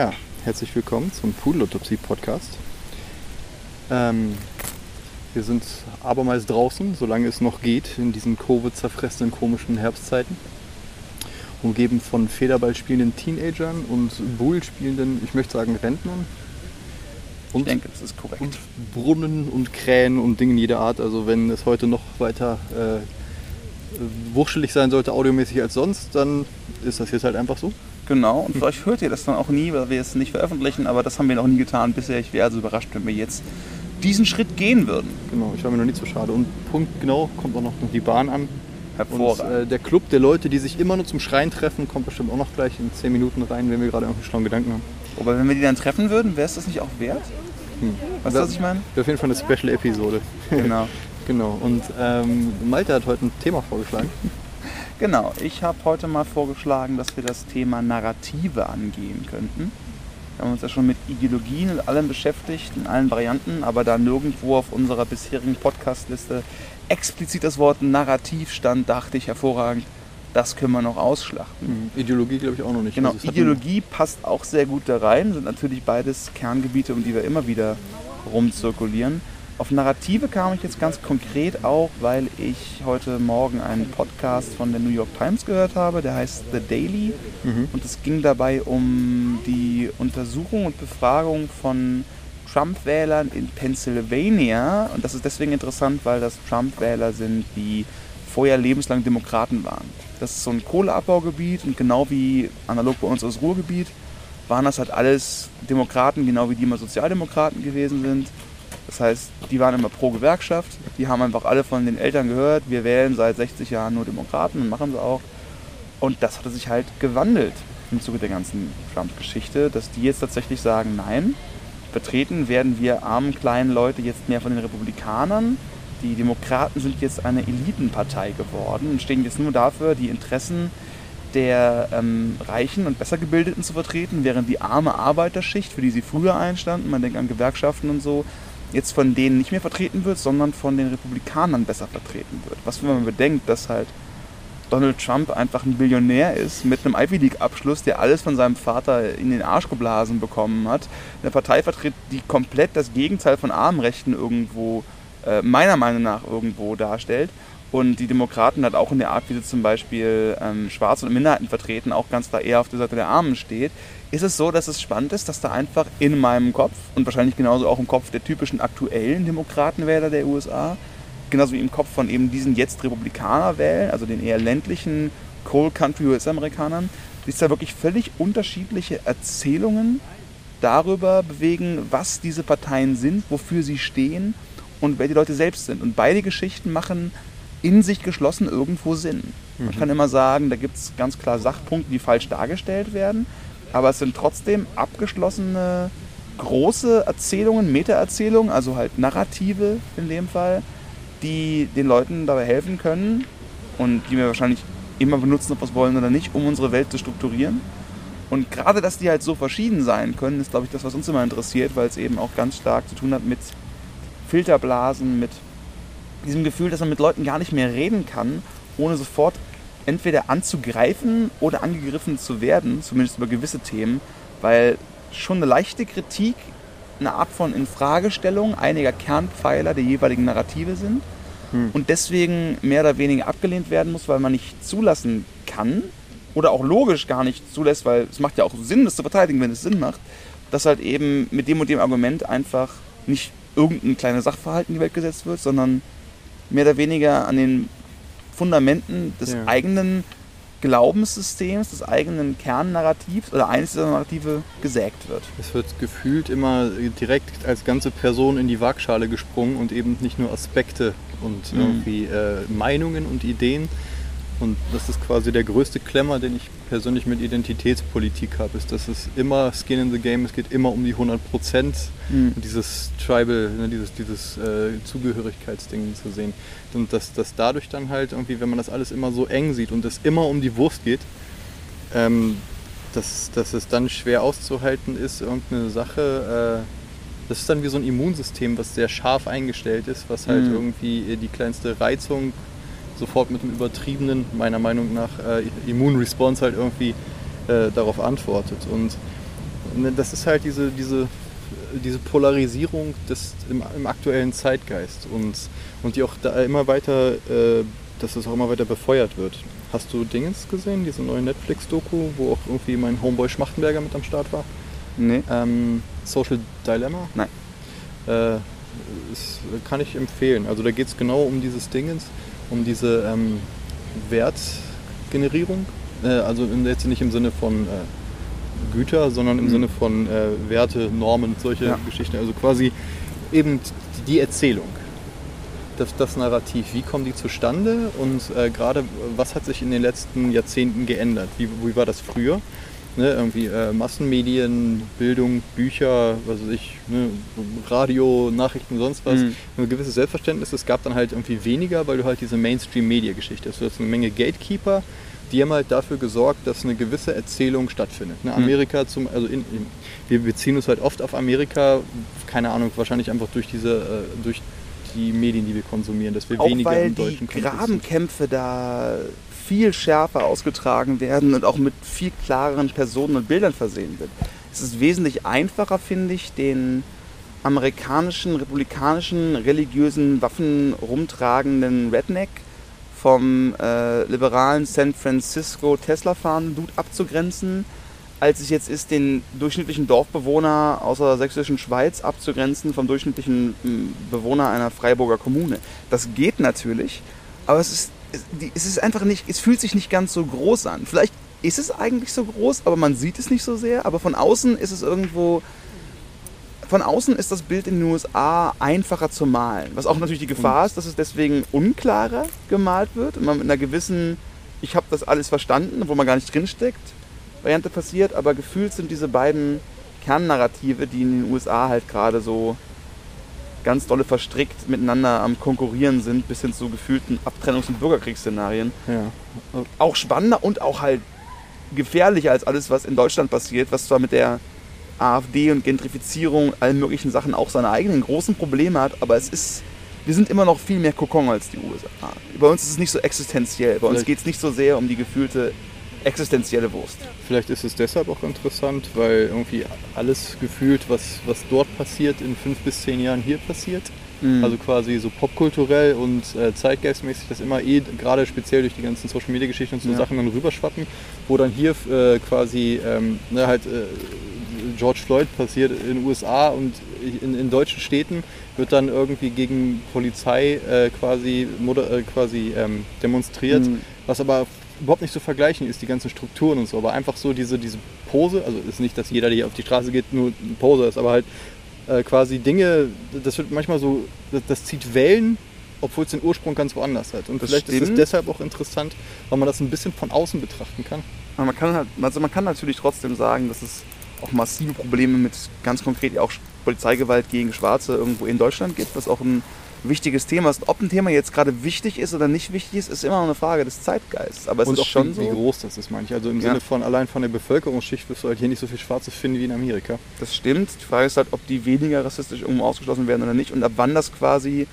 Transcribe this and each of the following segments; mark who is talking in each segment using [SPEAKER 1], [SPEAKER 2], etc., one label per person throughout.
[SPEAKER 1] Ja, herzlich willkommen zum Pudelautopsie-Podcast. Ähm, wir sind abermals draußen, solange es noch geht, in diesen Covid-zerfressenen komischen Herbstzeiten. Umgeben von Federball spielenden Teenagern und Bull spielenden, ich möchte sagen, Rentnern.
[SPEAKER 2] Und, ich denke, das ist korrekt.
[SPEAKER 1] Und Brunnen und Krähen und Dingen jeder Art. Also wenn es heute noch weiter äh, wurschtelig sein sollte, audiomäßig als sonst, dann ist das jetzt halt einfach so.
[SPEAKER 2] Genau, und vielleicht hört ihr das dann auch nie, weil wir es nicht veröffentlichen, aber das haben wir noch nie getan bisher. Ich wäre also überrascht, wenn wir jetzt diesen Schritt gehen würden.
[SPEAKER 1] Genau, ich war mir noch nicht so schade. Und Punkt genau kommt auch noch die Bahn an.
[SPEAKER 2] Hervorragend.
[SPEAKER 1] Und, äh, der Club der Leute, die sich immer nur zum Schreien treffen, kommt bestimmt auch noch gleich in 10 Minuten rein, wenn wir gerade irgendwie schlauen Gedanken haben.
[SPEAKER 2] Aber wenn wir die dann treffen würden, wäre es das nicht auch wert?
[SPEAKER 1] Hm.
[SPEAKER 2] Weißt du, was ich meine?
[SPEAKER 1] Wäre auf jeden Fall eine Special-Episode.
[SPEAKER 2] Genau.
[SPEAKER 1] genau. Und ähm, Malte hat heute ein Thema vorgeschlagen.
[SPEAKER 2] Genau, ich habe heute mal vorgeschlagen, dass wir das Thema Narrative angehen könnten. Wir haben uns ja schon mit Ideologien und allem beschäftigt, in allen Varianten, aber da nirgendwo auf unserer bisherigen Podcastliste explizit das Wort Narrativ stand, dachte ich hervorragend, das können wir noch ausschlachten.
[SPEAKER 1] Mhm. Ideologie glaube ich auch noch nicht.
[SPEAKER 2] Genau, also Ideologie passt auch sehr gut da rein, sind natürlich beides Kerngebiete, um die wir immer wieder rumzirkulieren. Auf Narrative kam ich jetzt ganz konkret auch, weil ich heute Morgen einen Podcast von der New York Times gehört habe, der heißt The Daily. Mhm. Und es ging dabei um die Untersuchung und Befragung von Trump-Wählern in Pennsylvania. Und das ist deswegen interessant, weil das Trump-Wähler sind, die vorher lebenslang Demokraten waren. Das ist so ein Kohleabbaugebiet und genau wie analog bei uns das Ruhrgebiet waren das halt alles Demokraten, genau wie die immer Sozialdemokraten gewesen sind. Das heißt, die waren immer pro Gewerkschaft, die haben einfach alle von den Eltern gehört, wir wählen seit 60 Jahren nur Demokraten und machen sie auch. Und das hatte sich halt gewandelt im Zuge der ganzen Trump-Geschichte, dass die jetzt tatsächlich sagen, nein, vertreten werden wir armen kleinen Leute jetzt mehr von den Republikanern. Die Demokraten sind jetzt eine Elitenpartei geworden und stehen jetzt nur dafür, die Interessen der ähm, Reichen und besser gebildeten zu vertreten, während die arme Arbeiterschicht, für die sie früher einstanden, man denkt an Gewerkschaften und so, jetzt von denen nicht mehr vertreten wird, sondern von den Republikanern besser vertreten wird. Was, wenn man bedenkt, dass halt Donald Trump einfach ein Billionär ist mit einem Ivy League-Abschluss, der alles von seinem Vater in den Arsch geblasen bekommen hat. Eine Partei vertritt, die komplett das Gegenteil von Armenrechten irgendwo, äh, meiner Meinung nach, irgendwo darstellt. Und die Demokraten hat auch in der Art, wie sie zum Beispiel ähm, Schwarze und Minderheiten vertreten, auch ganz klar eher auf der Seite der Armen steht, ist es so, dass es spannend ist, dass da einfach in meinem Kopf und wahrscheinlich genauso auch im Kopf der typischen aktuellen Demokratenwähler der USA, genauso wie im Kopf von eben diesen jetzt Republikanerwählen, also den eher ländlichen Coal Country US-Amerikanern, sich da wirklich völlig unterschiedliche Erzählungen darüber bewegen, was diese Parteien sind, wofür sie stehen und wer die Leute selbst sind. Und beide Geschichten machen in sich geschlossen irgendwo Sinn. Man mhm. kann immer sagen, da gibt es ganz klar Sachpunkte, die falsch dargestellt werden, aber es sind trotzdem abgeschlossene große Erzählungen, Meta-Erzählungen, also halt Narrative in dem Fall, die den Leuten dabei helfen können und die wir wahrscheinlich immer benutzen, ob wir es wollen oder nicht, um unsere Welt zu strukturieren. Und gerade, dass die halt so verschieden sein können, ist, glaube ich, das, was uns immer interessiert, weil es eben auch ganz stark zu tun hat mit Filterblasen, mit diesem Gefühl, dass man mit Leuten gar nicht mehr reden kann, ohne sofort entweder anzugreifen oder angegriffen zu werden, zumindest über gewisse Themen, weil schon eine leichte Kritik eine Art von Infragestellung einiger Kernpfeiler der jeweiligen Narrative sind hm. und deswegen mehr oder weniger abgelehnt werden muss, weil man nicht zulassen kann oder auch logisch gar nicht zulässt, weil es macht ja auch Sinn, das zu verteidigen, wenn es Sinn macht, dass halt eben mit dem und dem Argument einfach nicht irgendein kleiner Sachverhalt in die Welt gesetzt wird, sondern mehr oder weniger an den Fundamenten des ja. eigenen Glaubenssystems, des eigenen Kernnarrativs oder eines dieser Narrative gesägt wird.
[SPEAKER 1] Es wird gefühlt immer direkt als ganze Person in die Waagschale gesprungen und eben nicht nur Aspekte und mhm. irgendwie äh, Meinungen und Ideen, und das ist quasi der größte Klemmer, den ich persönlich mit Identitätspolitik habe, ist, dass es immer Skin in the Game, es geht immer um die 100 Prozent mhm. dieses Tribal, ne, dieses, dieses äh, Zugehörigkeitsding zu sehen. Und dass, dass dadurch dann halt irgendwie, wenn man das alles immer so eng sieht und es immer um die Wurst geht, ähm, dass, dass es dann schwer auszuhalten ist, irgendeine Sache, äh, das ist dann wie so ein Immunsystem, was sehr scharf eingestellt ist, was halt mhm. irgendwie die kleinste Reizung sofort mit einem übertriebenen, meiner Meinung nach, äh, Immunresponse halt irgendwie äh, darauf antwortet. Und Ne, das ist halt diese, diese, diese Polarisierung des, im, im aktuellen Zeitgeist und, und die auch da immer weiter, äh, dass das auch immer weiter befeuert wird. Hast du Dingens gesehen, diese neue Netflix-Doku, wo auch irgendwie mein Homeboy Schmachtenberger mit am Start war?
[SPEAKER 2] Nee.
[SPEAKER 1] Ähm, Social Dilemma?
[SPEAKER 2] Nein.
[SPEAKER 1] Äh, das kann ich empfehlen. Also da geht es genau um dieses Dingens, um diese ähm, Wertgenerierung. Äh, also jetzt nicht im Sinne von äh, Güter, sondern im
[SPEAKER 2] Mhm.
[SPEAKER 1] Sinne von äh, Werte, Normen, solche
[SPEAKER 2] Ja.
[SPEAKER 1] Geschichten. Also quasi eben die Erzählung. Das, das Narrativ, wie kommen die zustande und äh, gerade was hat sich in den letzten Jahrzehnten geändert? Wie, wie war das früher? Ne, irgendwie äh, Massenmedien, Bildung, Bücher, was weiß ich, ne, Radio, Nachrichten, sonst was.
[SPEAKER 2] Mhm.
[SPEAKER 1] Ein gewisses Selbstverständnis. Es gab dann halt irgendwie weniger, weil du halt diese Mainstream-Media-Geschichte hast. Du hast eine Menge Gatekeeper, die haben halt dafür gesorgt, dass eine gewisse Erzählung stattfindet. Ne, Amerika zum, also in, in, wir beziehen uns halt oft auf Amerika, keine Ahnung, wahrscheinlich einfach durch diese, äh, durch die Medien, die wir konsumieren, dass wir
[SPEAKER 2] Auch
[SPEAKER 1] weniger
[SPEAKER 2] weil
[SPEAKER 1] im
[SPEAKER 2] die
[SPEAKER 1] deutschen sind.
[SPEAKER 2] Grabenkämpfe da viel schärfer ausgetragen werden und auch mit viel klareren Personen und Bildern versehen sind. Es ist wesentlich einfacher, finde ich, den amerikanischen, republikanischen, religiösen, Waffen rumtragenden Redneck vom äh, liberalen San Francisco Tesla-fahrenden Dude abzugrenzen, als es jetzt ist, den durchschnittlichen Dorfbewohner aus der sächsischen Schweiz abzugrenzen vom durchschnittlichen Bewohner einer Freiburger Kommune. Das geht natürlich, aber es ist, es, ist einfach nicht, es fühlt sich nicht ganz so groß an. Vielleicht ist es eigentlich so groß, aber man sieht es nicht so sehr. Aber von außen ist es irgendwo, von außen ist das Bild in den USA einfacher zu malen. Was auch natürlich die Gefahr ist, dass es deswegen unklarer gemalt wird und man mit einer gewissen, ich habe das alles verstanden, wo man gar nicht drinsteckt, Variante passiert. Aber gefühlt sind diese beiden Kernnarrative, die in den USA halt gerade so ganz dolle verstrickt miteinander am Konkurrieren sind, bis hin zu gefühlten Abtrennungs- und Bürgerkriegsszenarien.
[SPEAKER 1] Ja.
[SPEAKER 2] Auch spannender und auch halt gefährlicher als alles, was in Deutschland passiert, was zwar mit der AfD und Gentrifizierung, allen möglichen Sachen auch seine eigenen großen Probleme hat, aber es ist, wir sind immer noch viel mehr Kokon als die USA. Bei uns ist es nicht so existenziell, bei uns geht es nicht so sehr um die gefühlte existenzielle Wurst.
[SPEAKER 1] Vielleicht ist es deshalb auch interessant, weil irgendwie alles gefühlt, was, was dort passiert, in fünf bis zehn Jahren hier passiert.
[SPEAKER 2] Mhm.
[SPEAKER 1] Also quasi so popkulturell und äh, zeitgeistmäßig das immer eh, gerade speziell durch die ganzen Social Media Geschichten und so
[SPEAKER 2] Ja.
[SPEAKER 1] Sachen dann rüberschwappen, wo dann hier äh, quasi ähm, ne, halt äh, George Floyd passiert in den USA und in, in deutschen Städten wird dann irgendwie gegen Polizei äh, quasi, äh, quasi ähm, demonstriert,
[SPEAKER 2] Mhm.
[SPEAKER 1] was aber überhaupt nicht zu vergleichen ist, die ganzen Strukturen und so, aber einfach so diese, diese Pose, also ist nicht, dass jeder, der hier auf die Straße geht, nur eine Pose ist, aber halt äh, quasi Dinge, das wird manchmal so, das, das zieht Wellen, obwohl es den Ursprung ganz woanders hat. Und
[SPEAKER 2] Das
[SPEAKER 1] vielleicht ist es
[SPEAKER 2] stimmt.
[SPEAKER 1] deshalb auch interessant, weil man das ein bisschen von außen betrachten kann.
[SPEAKER 2] Aber man kann halt, also man kann natürlich trotzdem sagen, dass es auch massive Probleme mit ganz konkret auch Polizeigewalt gegen Schwarze irgendwo in Deutschland gibt, was auch ein wichtiges Thema ist. Ob ein Thema jetzt gerade wichtig ist oder nicht wichtig ist, ist immer noch eine Frage des Zeitgeists. Aber es
[SPEAKER 1] und
[SPEAKER 2] ist
[SPEAKER 1] auch
[SPEAKER 2] schon
[SPEAKER 1] wie, wie
[SPEAKER 2] so.
[SPEAKER 1] groß das ist, meine ich. Also im
[SPEAKER 2] Ja.
[SPEAKER 1] Sinne von allein von der Bevölkerungsschicht wirst du halt hier nicht so viel Schwarze finden wie in Amerika.
[SPEAKER 2] Das stimmt. Die Frage ist halt, ob die weniger rassistisch irgendwo ausgeschlossen werden oder nicht und ab wann das quasi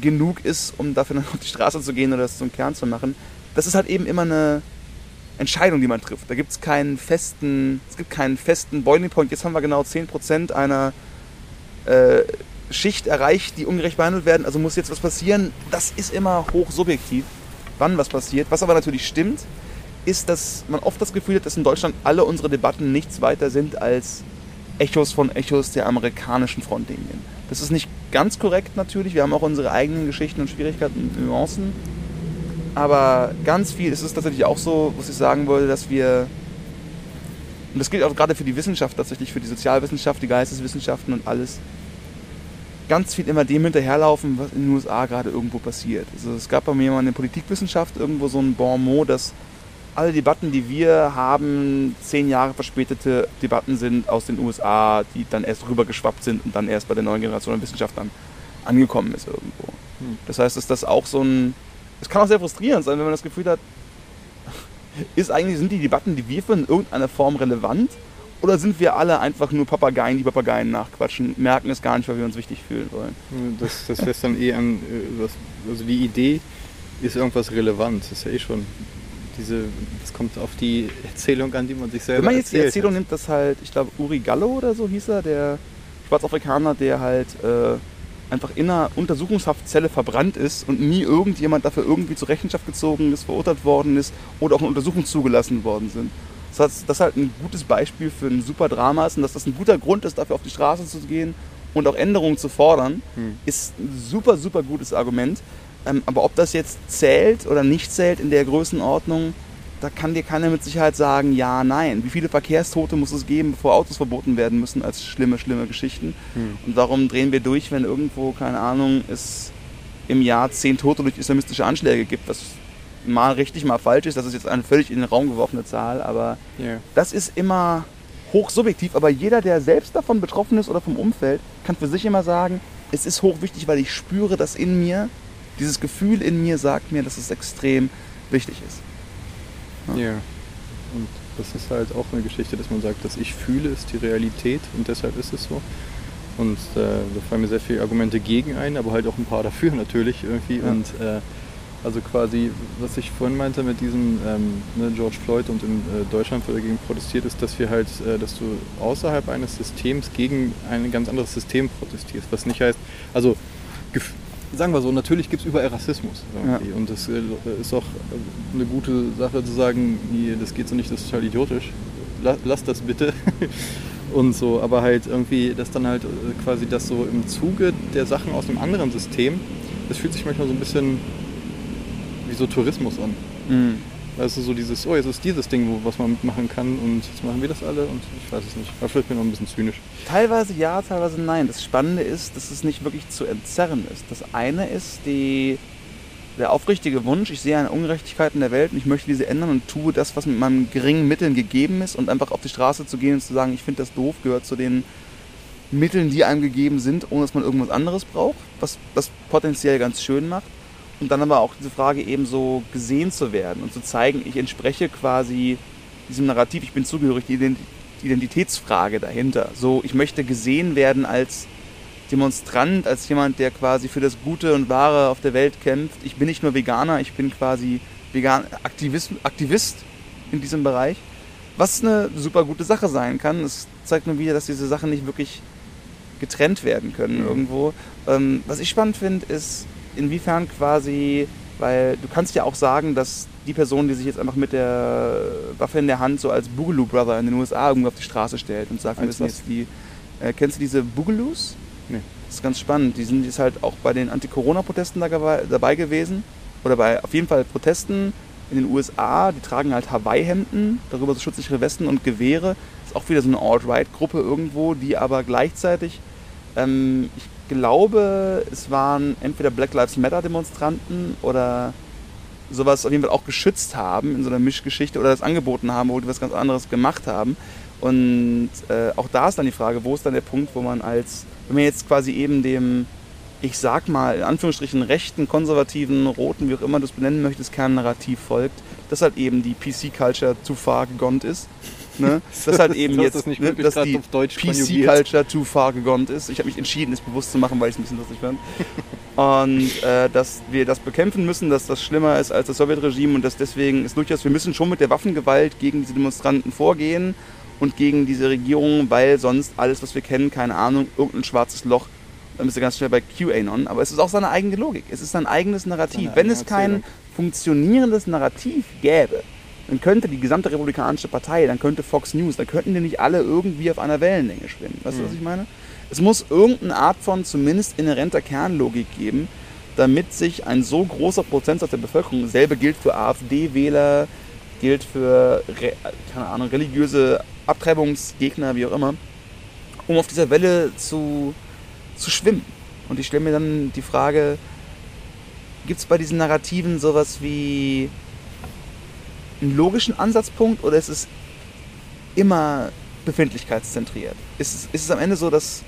[SPEAKER 2] genug ist, um dafür dann auf die Straße zu gehen oder das zum Kern zu machen. Das ist halt eben immer eine Entscheidung, die man trifft. Da gibt es keinen festen, es gibt keinen festen Boiling Point. Jetzt haben wir genau 10% einer äh, Schicht erreicht, die ungerecht behandelt werden. Also muss jetzt was passieren. Das ist immer hoch subjektiv, wann was passiert. Was aber natürlich stimmt, ist, dass man oft das Gefühl hat, dass in Deutschland alle unsere Debatten nichts weiter sind als Echos von Echos der amerikanischen Frontlinien. Das ist nicht ganz korrekt natürlich. Wir haben auch unsere eigenen Geschichten und Schwierigkeiten und Nuancen. Aber ganz viel ist es tatsächlich auch so, was ich sagen wollte, dass wir, und das gilt auch gerade für die Wissenschaft tatsächlich, für die Sozialwissenschaft, die Geisteswissenschaften und alles, ganz viel immer dem hinterherlaufen, was in den USA gerade irgendwo passiert. Also es gab bei mir mal in der Politikwissenschaft irgendwo so ein Bon mot, dass alle Debatten, die wir haben, zehn Jahre verspätete Debatten sind aus den USA, die dann erst rübergeschwappt sind und dann erst bei der neuen Generation an Wissenschaftlern angekommen ist irgendwo.
[SPEAKER 1] Hm.
[SPEAKER 2] Das heißt, dass das auch so ein. Es kann auch sehr frustrierend sein, wenn man das Gefühl hat, ist eigentlich, sind die Debatten, die wir führen, in irgendeiner Form relevant? Oder sind wir alle einfach nur Papageien, die Papageien nachquatschen, merken es gar nicht, weil wir uns wichtig fühlen wollen?
[SPEAKER 1] Das, das lässt dann eh an, äh, also die Idee ist irgendwas relevant, das ist ja eh schon diese, das kommt auf die Erzählung an, die man sich selber
[SPEAKER 2] Wenn man jetzt die Erzählung
[SPEAKER 1] hat.
[SPEAKER 2] nimmt, dass halt, ich glaube, Uri Gallo oder so hieß er, der Schwarzafrikaner, der halt äh, einfach in einer Untersuchungshaftzelle verbrannt ist und nie irgendjemand dafür irgendwie zur Rechenschaft gezogen ist, verurteilt worden ist oder auch in Untersuchung zugelassen worden sind. Das heißt, das halt ein gutes Beispiel für ein super Drama ist und dass das ein guter Grund ist, dafür auf die Straße zu gehen und auch Änderungen zu fordern,
[SPEAKER 1] Hm.
[SPEAKER 2] ist ein super, super gutes Argument. Ähm, aber ob das jetzt zählt oder nicht zählt in der Größenordnung, da kann dir keiner mit Sicherheit sagen, ja, nein. Wie viele Verkehrstote muss es geben, bevor Autos verboten werden müssen, als schlimme, schlimme Geschichten.
[SPEAKER 1] Hm.
[SPEAKER 2] Und darum drehen wir durch, wenn irgendwo, keine Ahnung, es im Jahr zehn Tote durch islamistische Anschläge gibt, was mal richtig, mal falsch ist. Das ist jetzt eine völlig in den Raum geworfene Zahl, aber
[SPEAKER 1] Ja.
[SPEAKER 2] das ist immer hochsubjektiv, aber jeder, der selbst davon betroffen ist oder vom Umfeld, kann für sich immer sagen, es ist hochwichtig, weil ich spüre das in mir, dieses Gefühl in mir sagt mir, dass es extrem wichtig ist.
[SPEAKER 1] Ja. Und das ist halt auch eine Geschichte, dass man sagt, dass ich fühle, ist die Realität und deshalb ist es so. Und äh, da fallen mir sehr viele Argumente gegen ein, aber halt auch ein paar dafür natürlich irgendwie.
[SPEAKER 2] Ja.
[SPEAKER 1] Und äh, also quasi, was ich vorhin meinte mit diesem ähm, ne, George Floyd und in äh, Deutschland wird dagegen protestiert, ist, dass wir halt, äh, dass du außerhalb eines Systems gegen ein ganz anderes System protestierst. Was nicht heißt, also sagen wir so, natürlich gibt es überall Rassismus. irgendwie. Und das äh, ist auch äh, eine gute Sache zu sagen, nee, das geht so nicht, das ist total idiotisch. La lass das bitte. Und so, aber halt irgendwie, dass dann halt äh, quasi das so im Zuge der Sachen aus einem anderen System, das fühlt sich manchmal so ein bisschen so Tourismus an.
[SPEAKER 2] Mhm.
[SPEAKER 1] Also so dieses, oh, jetzt ist dieses Ding, wo, was man mitmachen kann und jetzt machen wir das alle und ich weiß es nicht. Aber vielleicht bin ich noch ein bisschen zynisch.
[SPEAKER 2] Teilweise ja, teilweise nein. Das Spannende ist, dass es nicht wirklich zu entzerren ist. Das eine ist die, der aufrichtige Wunsch, ich sehe eine Ungerechtigkeit in der Welt und ich möchte diese ändern und tue das, was mit meinen geringen Mitteln gegeben ist und einfach auf die Straße zu gehen und zu sagen, ich finde das doof, gehört zu den Mitteln, die einem gegeben sind, ohne dass man irgendwas anderes braucht, was das potenziell ganz schön macht. Und dann aber auch diese Frage eben so gesehen zu werden und zu zeigen, ich entspreche quasi diesem Narrativ, ich bin zugehörig, die Ident- Identitätsfrage dahinter. So, ich möchte gesehen werden als Demonstrant, als jemand, der quasi für das Gute und Wahre auf der Welt kämpft. Ich bin nicht nur Veganer, ich bin quasi vegan Aktivist, Aktivist in diesem Bereich. Was eine super gute Sache sein kann. Es zeigt nur wieder, dass diese Sachen nicht wirklich getrennt werden können irgendwo. Ähm, was ich spannend finde, ist, inwiefern quasi, weil du kannst ja auch sagen, dass die Person, die sich jetzt einfach mit der Waffe in der Hand so als Boogaloo Brother in den USA irgendwo auf die Straße stellt und sagt, wir
[SPEAKER 1] was?
[SPEAKER 2] jetzt die. Äh, kennst du diese Boogaloos?
[SPEAKER 1] Nee.
[SPEAKER 2] Das ist ganz spannend. Die sind jetzt halt auch bei den Anti-Corona-Protesten da dabei gewesen. Oder bei auf jeden Fall Protesten in den USA. Die tragen halt Hawaii-Hemden, darüber so schutzsichere Westen und Gewehre. Ist auch wieder so eine Alt-Right-Gruppe irgendwo, die aber gleichzeitig, ähm, ich glaube, es waren entweder Black Lives Matter-Demonstranten oder sowas auf jeden Fall auch geschützt haben in so einer Mischgeschichte oder das angeboten haben, wo die was ganz anderes gemacht haben. Und äh, auch da ist dann die Frage, wo ist dann der Punkt, wo man als, wenn man jetzt quasi eben dem, ich sag mal, in Anführungsstrichen rechten, konservativen, roten, wie auch immer du es benennen möchtest, Kernnarrativ folgt, dass halt eben die PC-Culture zu far gegont ist. Ne? Dass halt eben jetzt,
[SPEAKER 1] das nicht
[SPEAKER 2] ne, dass die. PC-Culture too far gegont ist. Ich habe mich entschieden, es bewusst zu machen, weil ich es ein bisschen lustig fand. Und äh, dass wir das bekämpfen müssen, dass das schlimmer ist als das Sowjetregime und dass deswegen ist durchaus, wir müssen schon mit der Waffengewalt gegen diese Demonstranten vorgehen und gegen diese Regierung, weil sonst alles, was wir kennen, keine Ahnung, irgendein schwarzes Loch, dann bist du ganz schnell bei QAnon. Aber es ist auch seine eigene Logik. Es ist sein eigenes Narrativ. Wenn es kein funktionierendes Narrativ gäbe, dann könnte die gesamte republikanische Partei, dann könnte Fox News, dann könnten die nicht alle irgendwie auf einer Wellenlänge schwimmen. Weißt du, was
[SPEAKER 1] Mhm.
[SPEAKER 2] ich meine? Es muss irgendeine Art von zumindest inhärenter Kernlogik geben, damit sich ein so großer Prozentsatz der Bevölkerung, dasselbe gilt für AfD-Wähler, gilt für, keine Ahnung, religiöse Abtreibungsgegner, wie auch immer, um auf dieser Welle zu, zu schwimmen. Und ich stelle mir dann die Frage, gibt es bei diesen Narrativen sowas wie einen logischen Ansatzpunkt oder ist es immer befindlichkeitszentriert? Ist es, ist es am Ende so, dass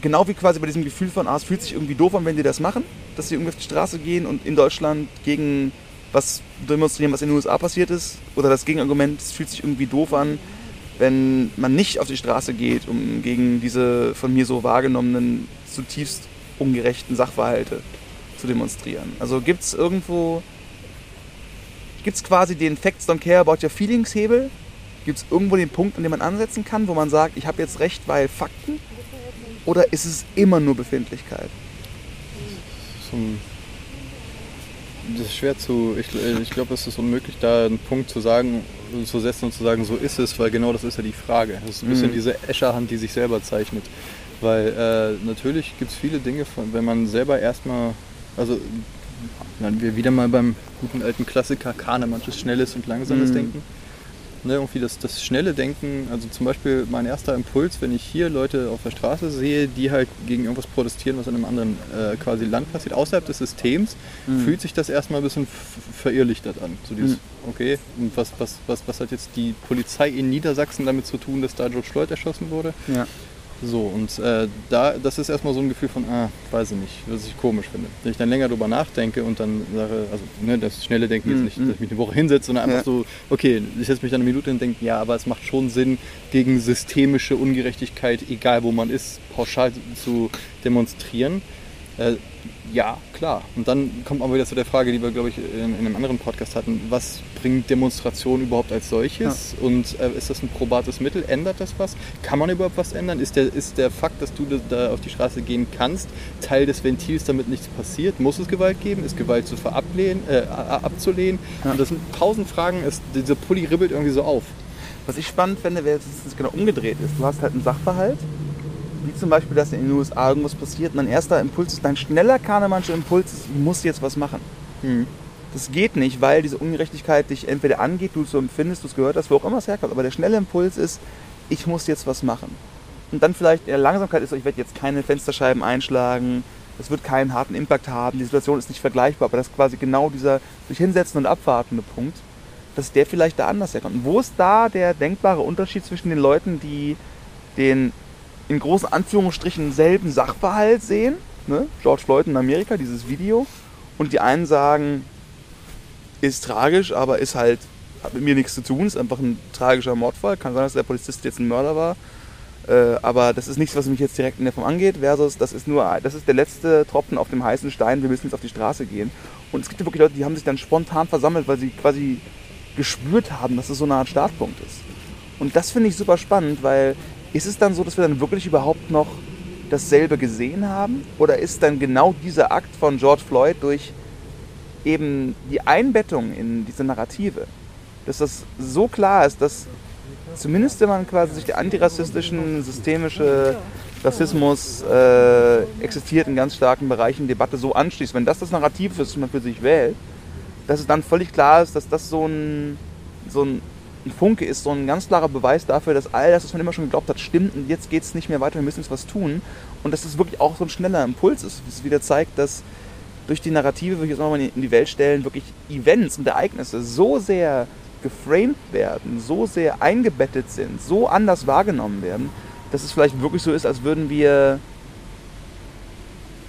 [SPEAKER 2] genau wie quasi bei diesem Gefühl von, ah, es fühlt sich irgendwie doof an, wenn die das machen, dass sie irgendwie auf die Straße gehen und in Deutschland gegen was demonstrieren, was in den USA passiert ist, oder das Gegenargument, es fühlt sich irgendwie doof an, wenn man nicht auf die Straße geht, um gegen diese von mir so wahrgenommenen, zutiefst ungerechten Sachverhalte zu demonstrieren. Also gibt es irgendwo gibt es quasi den Facts Don't Care About Your Feelings Hebel? Gibt es irgendwo den Punkt, an dem man ansetzen kann, wo man sagt, ich habe jetzt recht, weil Fakten? Oder ist es immer nur Befindlichkeit?
[SPEAKER 1] Das ist schwer zu, ich, ich glaube, es ist unmöglich, da einen Punkt zu sagen, zu setzen und zu sagen, so ist es, weil genau das ist ja die Frage. Das ist ein bisschen
[SPEAKER 2] Mhm.
[SPEAKER 1] diese Escherhand, die sich selber zeichnet. Weil äh, natürlich gibt es viele Dinge, von, wenn man selber erstmal, also dann wir wieder mal beim guten alten Klassiker Kahnemannsches schnelles und langsames
[SPEAKER 2] Mhm.
[SPEAKER 1] Denken. Ne, irgendwie das, das schnelle Denken, also zum Beispiel mein erster Impuls, wenn ich hier Leute auf der Straße sehe, die halt gegen irgendwas protestieren, was in einem anderen äh, quasi Land passiert, außerhalb des Systems,
[SPEAKER 2] Mhm.
[SPEAKER 1] fühlt sich das erstmal ein bisschen verirrlichtert an. So dieses,
[SPEAKER 2] Mhm.
[SPEAKER 1] okay, und was, was, was, was hat jetzt die Polizei in Niedersachsen damit zu tun, dass da George Floyd erschossen wurde?
[SPEAKER 2] Ja.
[SPEAKER 1] So, und äh, da, das ist erstmal so ein Gefühl von, ah, weiß ich nicht, was ich komisch finde. Wenn ich dann länger drüber nachdenke und dann sage, also ne, das schnelle Denken jetzt
[SPEAKER 2] Mhm,
[SPEAKER 1] nicht,
[SPEAKER 2] mhm.
[SPEAKER 1] dass ich mich eine Woche hinsetze, sondern einfach
[SPEAKER 2] Ja.
[SPEAKER 1] so, okay, ich setze mich dann eine Minute und denke, ja, aber es macht schon Sinn, gegen systemische Ungerechtigkeit, egal wo man ist, pauschal zu demonstrieren. Äh, ja, klar. Und dann kommt man wieder zu der Frage, die wir, glaube ich, in, in einem anderen Podcast hatten. Was bringt Demonstration überhaupt als solches? Und äh, ist das ein probates Mittel? Ändert das was? Kann man überhaupt was ändern? Ist der, ist der Fakt, dass du da- auf die Straße gehen kannst, Teil des Ventils, damit nichts passiert? Muss es Gewalt geben? Ist Gewalt zu verablehnen, äh, abzulehnen?
[SPEAKER 2] Ja.
[SPEAKER 1] Und das sind tausend Fragen. Es, dieser Pulli ribbelt irgendwie so auf.
[SPEAKER 2] Was ich spannend fände, wäre, dass es genau umgedreht ist. Du hast halt einen Sachverhalt, wie zum Beispiel, dass in den USA irgendwas passiert dein erster Impuls ist, dein schneller Kahnemannscher Impuls ist, ich muss jetzt was machen. Das geht nicht, weil diese Ungerechtigkeit dich entweder angeht, du es so empfindest, du es gehört hast, wo auch immer es herkommt. Aber der schnelle Impuls ist, ich muss jetzt was machen. Und dann vielleicht der Langsamkeit ist, ich werde jetzt keine Fensterscheiben einschlagen, es wird keinen harten Impact haben, die Situation ist nicht vergleichbar, aber das ist quasi genau dieser sich hinsetzen und abwartende Punkt, dass der vielleicht da anders herkommt. Und wo ist da der denkbare Unterschied zwischen den Leuten, die den in großen Anführungsstrichen selben Sachverhalt sehen, ne? George Floyd in Amerika, dieses Video, und die einen sagen, ist tragisch, aber ist halt, hat mit mir nichts zu tun, ist einfach ein tragischer Mordfall. Kann sein, dass der Polizist jetzt ein Mörder war. Äh, aber das ist nichts, was mich jetzt direkt in der Form angeht, versus das ist nur, das ist der letzte Tropfen auf dem heißen Stein, wir müssen jetzt auf die Straße gehen. Und es gibt ja wirklich Leute, die haben sich dann spontan versammelt, weil sie quasi gespürt haben, dass es so eine Art Startpunkt ist. Und das finde ich super spannend, weil ist es dann so, dass wir dann wirklich überhaupt noch dasselbe gesehen haben? Oder ist dann genau dieser Akt von George Floyd durch eben die Einbettung in diese Narrative, dass das so klar ist, dass zumindest wenn man quasi sich der antirassistischen, systemische Rassismus äh, existiert in ganz starken Bereichen Debatte so anschließt, wenn das das Narrativ ist, das man für sich wählt, dass es dann völlig klar ist, dass das so ein, so ein, ein Funke ist, so ein ganz klarer Beweis dafür, dass all das, was man immer schon geglaubt hat, stimmt und jetzt geht es nicht mehr weiter, wir müssen jetzt was tun. Und dass das wirklich auch so ein schneller Impuls ist, es wieder zeigt, dass durch die Narrative, würde ich jetzt nochmal in die Welt stellen, wirklich Events und Ereignisse so sehr geframed werden, so sehr eingebettet sind, so anders wahrgenommen werden, dass es vielleicht wirklich so ist, als würden wir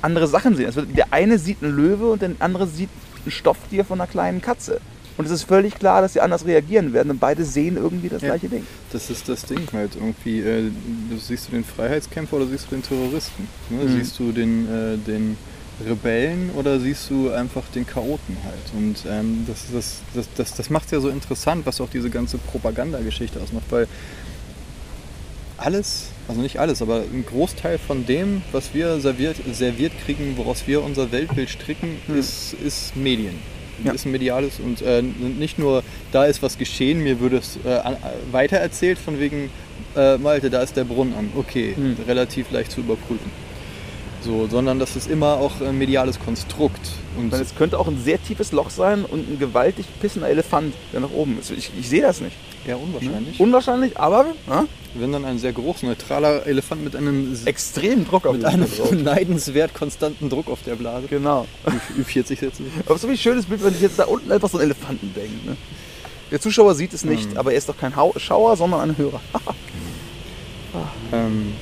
[SPEAKER 2] andere Sachen sehen. Also der eine sieht einen Löwe und der andere sieht ein Stofftier von einer kleinen Katze. Und es ist völlig klar, dass sie anders reagieren werden und beide sehen irgendwie das
[SPEAKER 1] Ja.
[SPEAKER 2] gleiche Ding.
[SPEAKER 1] Das ist das Ding halt irgendwie. Äh, du siehst du den Freiheitskämpfer oder siehst du den Terroristen? Ne?
[SPEAKER 2] Mhm.
[SPEAKER 1] Siehst du den, äh, den Rebellen oder siehst du einfach den Chaoten halt? Und ähm, das, das, das, das, das macht es ja so interessant, was auch diese ganze Propagandageschichte ausmacht, weil alles, also nicht alles, aber ein Großteil von dem, was wir serviert, serviert kriegen, woraus wir unser Weltbild stricken,
[SPEAKER 2] Mhm.
[SPEAKER 1] ist, ist Medien.
[SPEAKER 2] Ja.
[SPEAKER 1] Ist ein mediales und äh, nicht nur da ist was geschehen, mir würde es äh, äh, weitererzählt von wegen äh, Malte, da ist der Brunnen an. Okay,
[SPEAKER 2] Mhm.
[SPEAKER 1] relativ leicht zu überprüfen. So, sondern das ist immer auch ein mediales Konstrukt. Und
[SPEAKER 2] es könnte auch ein sehr tiefes Loch sein und ein gewaltig pissender Elefant, der nach oben ist. Ich, ich sehe das nicht.
[SPEAKER 1] eher unwahrscheinlich.
[SPEAKER 2] Unwahrscheinlich, aber ja,
[SPEAKER 1] Wenn dann ein sehr geruchsneutraler Elefant mit einem, s-
[SPEAKER 2] extrem Druck auf
[SPEAKER 1] mit einem neidenswert konstanten Druck auf der Blase.
[SPEAKER 2] Genau.
[SPEAKER 1] Ü- Ü40 jetzt nicht.
[SPEAKER 2] Aber so wie ein schönes Bild, wenn ich jetzt da unten einfach so einen Elefanten denke. Ne? Der Zuschauer sieht es nicht,
[SPEAKER 1] Mhm.
[SPEAKER 2] aber er ist doch kein Hau Schauer, sondern ein Hörer.
[SPEAKER 1] Ähm,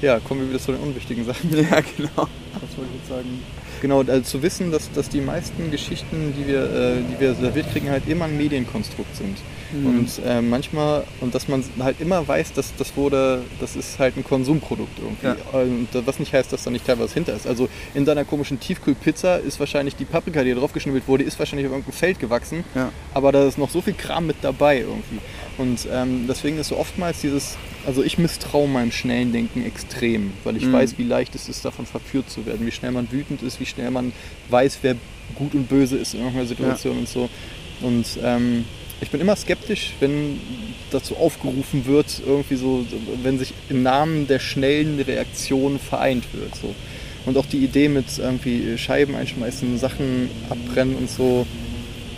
[SPEAKER 1] ja, kommen wir wieder zu den unwichtigen Sachen.
[SPEAKER 2] ja, genau.
[SPEAKER 1] Was wollte ich jetzt sagen? Genau, also zu wissen, dass, dass die meisten Geschichten, die wir, äh, die wir serviert kriegen, halt immer ein Medienkonstrukt sind. Mhm. Und äh, manchmal, und dass man halt immer weiß, dass das wurde, das ist halt ein Konsumprodukt irgendwie. Ja. Und was nicht heißt, dass da nicht teilweise hinter ist. Also in deiner komischen Tiefkühlpizza ist wahrscheinlich die Paprika, die da drauf geschnibbelt wurde, ist wahrscheinlich auf irgendeinem Feld gewachsen. Ja. Aber da ist noch so viel Kram mit dabei irgendwie. Und ähm, deswegen ist so oftmals dieses, also ich misstraue meinem schnellen Denken extrem, weil ich mhm. weiß, wie leicht es ist, davon verführt zu werden, wie schnell man wütend ist, wie schnell man weiß, wer gut und böse ist in irgendeiner Situation ja. und so. Und ähm, ich bin immer skeptisch, wenn dazu aufgerufen wird, irgendwie so, wenn sich im Namen der schnellen Reaktion vereint wird. So. Und auch die Idee mit irgendwie Scheiben einschmeißen, Sachen abbrennen und so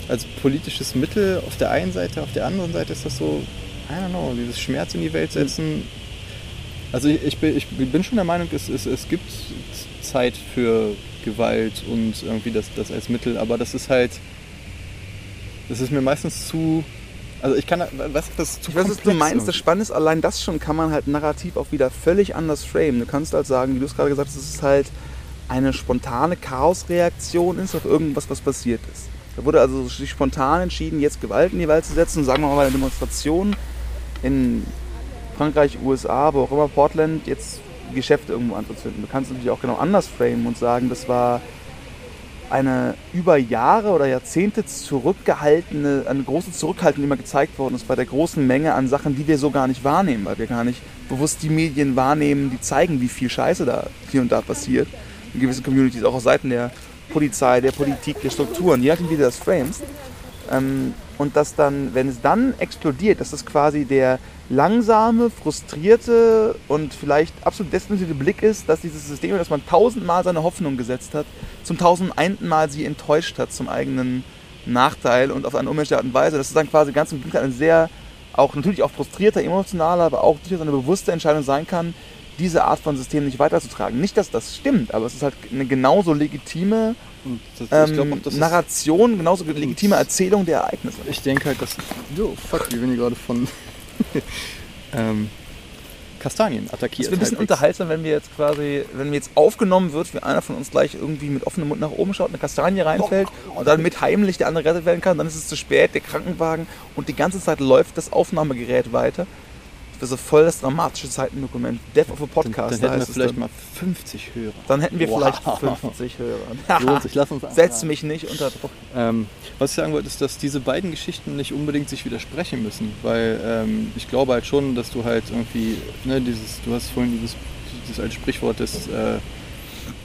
[SPEAKER 1] als politisches Mittel auf der einen Seite, auf der anderen Seite ist das so, I don't know, dieses Schmerz in die Welt setzen. Also ich bin, ich bin schon der Meinung, es, es, es gibt Zeit für Gewalt und irgendwie das, das als Mittel, aber das ist halt das ist mir meistens zu. Also ich kann, was das ist zu
[SPEAKER 2] Was ist du meinst, das Spannende ist, allein das schon kann man halt narrativ auch wieder völlig anders framen. Du kannst halt sagen, wie du es gerade gesagt hast, es ist halt eine spontane Chaosreaktion ist auf irgendwas, was passiert ist. Da wurde also sich spontan entschieden, jetzt Gewalt in die Welt zu setzen. Sagen wir mal eine Demonstration in Frankreich, USA, wo auch immer, Portland, jetzt Geschäfte irgendwo anzuzünden. Du kannst natürlich auch genau anders framen und sagen, das war eine über Jahre oder Jahrzehnte zurückgehaltene, eine große Zurückhaltung immer gezeigt worden ist bei der großen Menge an Sachen, die wir so gar nicht wahrnehmen, weil wir gar nicht bewusst die Medien wahrnehmen, die zeigen, wie viel Scheiße da hier und da passiert. In gewissen Communities, auch aus Seiten der Polizei, der Politik, der Strukturen, je nachdem, wie du das framest. Ähm, und dass dann, wenn es dann explodiert, dass das quasi der langsame, frustrierte und vielleicht absolut desillusionierte Blick ist, dass dieses System, das man tausendmal seine Hoffnung gesetzt hat, zum tausendeinten Mal sie enttäuscht hat zum eigenen Nachteil und auf eine unmenschliche Art und Weise. Das ist dann quasi ganz im Gegenteil eine sehr, auch natürlich auch frustrierter, emotionaler, aber auch durchaus eine bewusste Entscheidung sein kann, diese Art von System nicht weiterzutragen. Nicht, dass das stimmt, aber es ist halt eine genauso legitime das, ähm, glaub, auch, Narration, genauso legitime Erzählung der Ereignisse.
[SPEAKER 1] Ich denke halt, dass. Jo, fuck, wir werden hier gerade von ähm, Kastanien attackiert.
[SPEAKER 2] Es wird ein bisschen unterhaltsam, wenn wir jetzt quasi, wenn mir jetzt aufgenommen wird, wie einer von uns gleich irgendwie mit offenem Mund nach oben schaut, eine Kastanie reinfällt oh, und dann mit heimlich der andere gerettet werden kann, dann ist es zu spät, der Krankenwagen und die ganze Zeit läuft das Aufnahmegerät weiter wäre so voll das dramatische Zeitendokument. Death of a Podcast.
[SPEAKER 1] Dann, dann hätten wir vielleicht dann. mal 50 Hörer.
[SPEAKER 2] Dann hätten wir wow. vielleicht 50 Hörer. Lohnt sich, lass uns Setz mich nicht unter Druck.
[SPEAKER 1] Ähm, was ich sagen wollte, ist, dass diese beiden Geschichten nicht unbedingt sich widersprechen müssen, weil ähm, ich glaube halt schon, dass du halt irgendwie, ne, dieses, du hast vorhin dieses, dieses alte Sprichwort des äh,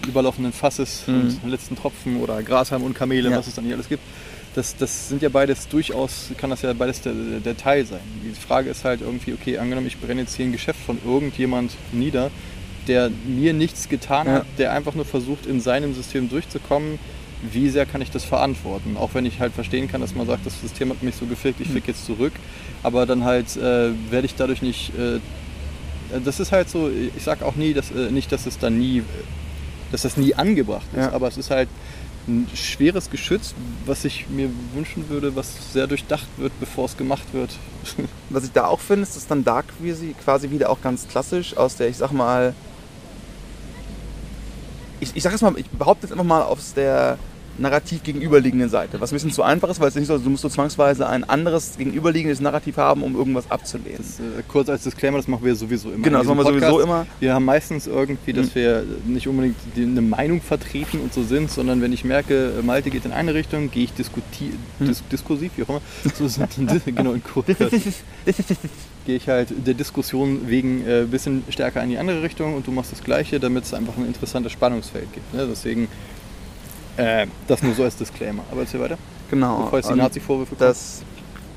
[SPEAKER 1] überlaufenden Fasses mhm. und letzten Tropfen oder Grashalm und Kamele, ja. was es dann hier alles gibt das, das sind ja beides durchaus, kann das ja beides der, der Teil sein. Die Frage ist halt irgendwie, okay, angenommen, ich brenne jetzt hier ein Geschäft von irgendjemand nieder, der mir nichts getan hat, der einfach nur versucht, in seinem System durchzukommen, wie sehr kann ich das verantworten? Auch wenn ich halt verstehen kann, dass man sagt, das System hat mich so gefickt, ich hm. fick jetzt zurück, aber dann halt äh, werde ich dadurch nicht. Äh, das ist halt so, ich sag auch nie, dass, äh, nicht, dass es dann nie, dass das nie angebracht ist, ja. aber es ist halt ein schweres Geschütz, was ich mir wünschen würde, was sehr durchdacht wird, bevor es gemacht wird.
[SPEAKER 2] Was ich da auch finde, ist, dass dann da quasi, wieder auch ganz klassisch aus der, ich sag mal, ich, ich sag jetzt mal, ich behaupte jetzt einfach mal aus der narrativ gegenüberliegenden Seite. Was ein bisschen zu einfach ist, weil es nicht so, du musst so zwangsweise ein anderes gegenüberliegendes Narrativ haben, um irgendwas abzulehnen.
[SPEAKER 1] Das, äh, kurz als Disclaimer, das machen wir sowieso immer.
[SPEAKER 2] Genau, das machen wir
[SPEAKER 1] Podcast.
[SPEAKER 2] sowieso immer.
[SPEAKER 1] Wir haben meistens irgendwie, dass mhm. wir nicht unbedingt eine Meinung vertreten und so sind, sondern wenn ich merke, Malte geht in eine Richtung, gehe ich diskuti mhm. dis diskursiv, wie auch immer, so sind, genau in kurz. gehe ich halt der Diskussion wegen ein äh, bisschen stärker in die andere Richtung und du machst das Gleiche, damit es einfach ein interessantes Spannungsfeld gibt. Ne? Deswegen äh, das nur so als Disclaimer. Aber erzähl weiter.
[SPEAKER 2] Genau.
[SPEAKER 1] Bevor jetzt die Nazi-Vorwürfe
[SPEAKER 2] kommen. Das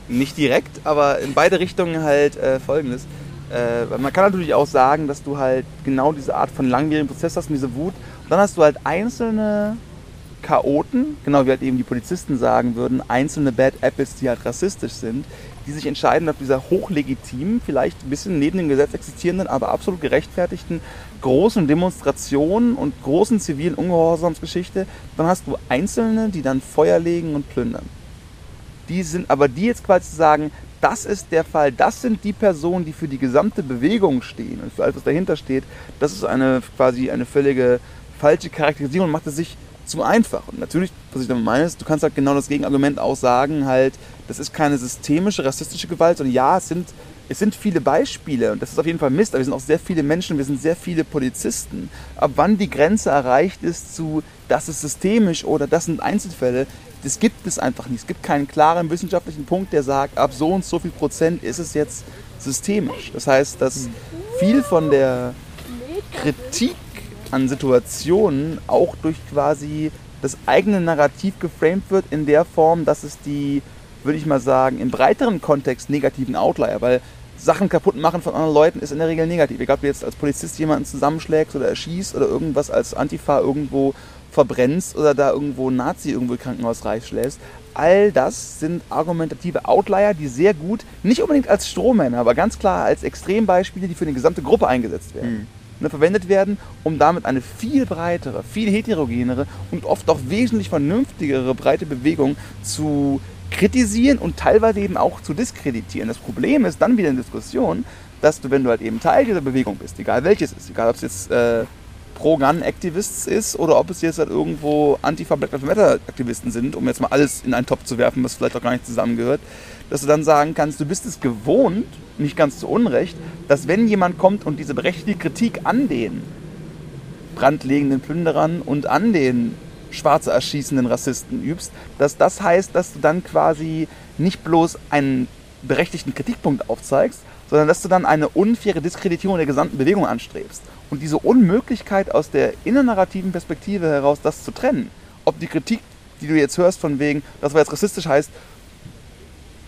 [SPEAKER 2] nicht direkt, aber in beide Richtungen halt äh, folgendes. Äh, man kann natürlich auch sagen, dass du halt genau diese Art von langwierigen Prozess hast, diese Wut. Und dann hast du halt einzelne Chaoten, genau wie halt eben die Polizisten sagen würden, einzelne Bad Apples, die halt rassistisch sind, die sich entscheiden, ob dieser hochlegitimen, vielleicht ein bisschen neben dem Gesetz existierenden, aber absolut gerechtfertigten großen Demonstrationen und großen zivilen Ungehorsamsgeschichte, dann hast du Einzelne, die dann Feuer legen und plündern. Die sind aber die jetzt quasi zu sagen, das ist der Fall, das sind die Personen, die für die gesamte Bewegung stehen und für alles, was dahinter steht, das ist eine quasi eine völlige falsche Charakterisierung und macht es sich zu einfach. Und natürlich, was ich damit meine, ist, du kannst halt genau das Gegenargument auch sagen, halt, das ist keine systemische, rassistische Gewalt, sondern ja, es sind, es sind viele Beispiele und das ist auf jeden Fall Mist, aber wir sind auch sehr viele Menschen, wir sind sehr viele Polizisten. Ab wann die Grenze erreicht ist zu, das ist systemisch oder das sind Einzelfälle, das gibt es einfach nicht. Es gibt keinen klaren wissenschaftlichen Punkt, der sagt, ab so und so viel Prozent ist es jetzt systemisch. Das heißt, dass viel von der Kritik an Situationen auch durch quasi das eigene Narrativ geframed wird in der Form, dass es die, würde ich mal sagen, im breiteren Kontext negativen Outlier, weil Sachen kaputt machen von anderen Leuten ist in der Regel negativ. Egal, ob du jetzt als Polizist jemanden zusammenschlägst oder erschießt oder irgendwas als Antifa irgendwo verbrennst oder da irgendwo Nazi irgendwo im Krankenhaus reinschlägst. All das sind argumentative Outlier, die sehr gut, nicht unbedingt als Strohmänner, aber ganz klar als Extrembeispiele, die für eine gesamte Gruppe eingesetzt werden. Mhm ne, verwendet werden, um damit eine viel breitere, viel heterogenere und oft auch wesentlich vernünftigere breite Bewegung zu kritisieren und teilweise eben auch zu diskreditieren. Das Problem ist dann wieder in Diskussion, dass du, wenn du halt eben Teil dieser Bewegung bist, egal welches ist, egal ob es jetzt äh, Pro-Gun-Activists ist oder ob es jetzt halt irgendwo Antifa-Black Lives Matter-Aktivisten sind, um jetzt mal alles in einen Topf zu werfen, was vielleicht auch gar nicht zusammengehört, dass du dann sagen kannst, du bist es gewohnt, nicht ganz zu Unrecht, dass wenn jemand kommt und diese berechtigte Kritik an den brandlegenden Plünderern und an den schwarze erschießenden Rassisten übst, dass das heißt, dass du dann quasi nicht bloß einen berechtigten Kritikpunkt aufzeigst, sondern dass du dann eine unfaire Diskreditierung der gesamten Bewegung anstrebst. Und diese Unmöglichkeit aus der innernarrativen Perspektive heraus, das zu trennen, ob die Kritik, die du jetzt hörst, von wegen, das war jetzt rassistisch heißt,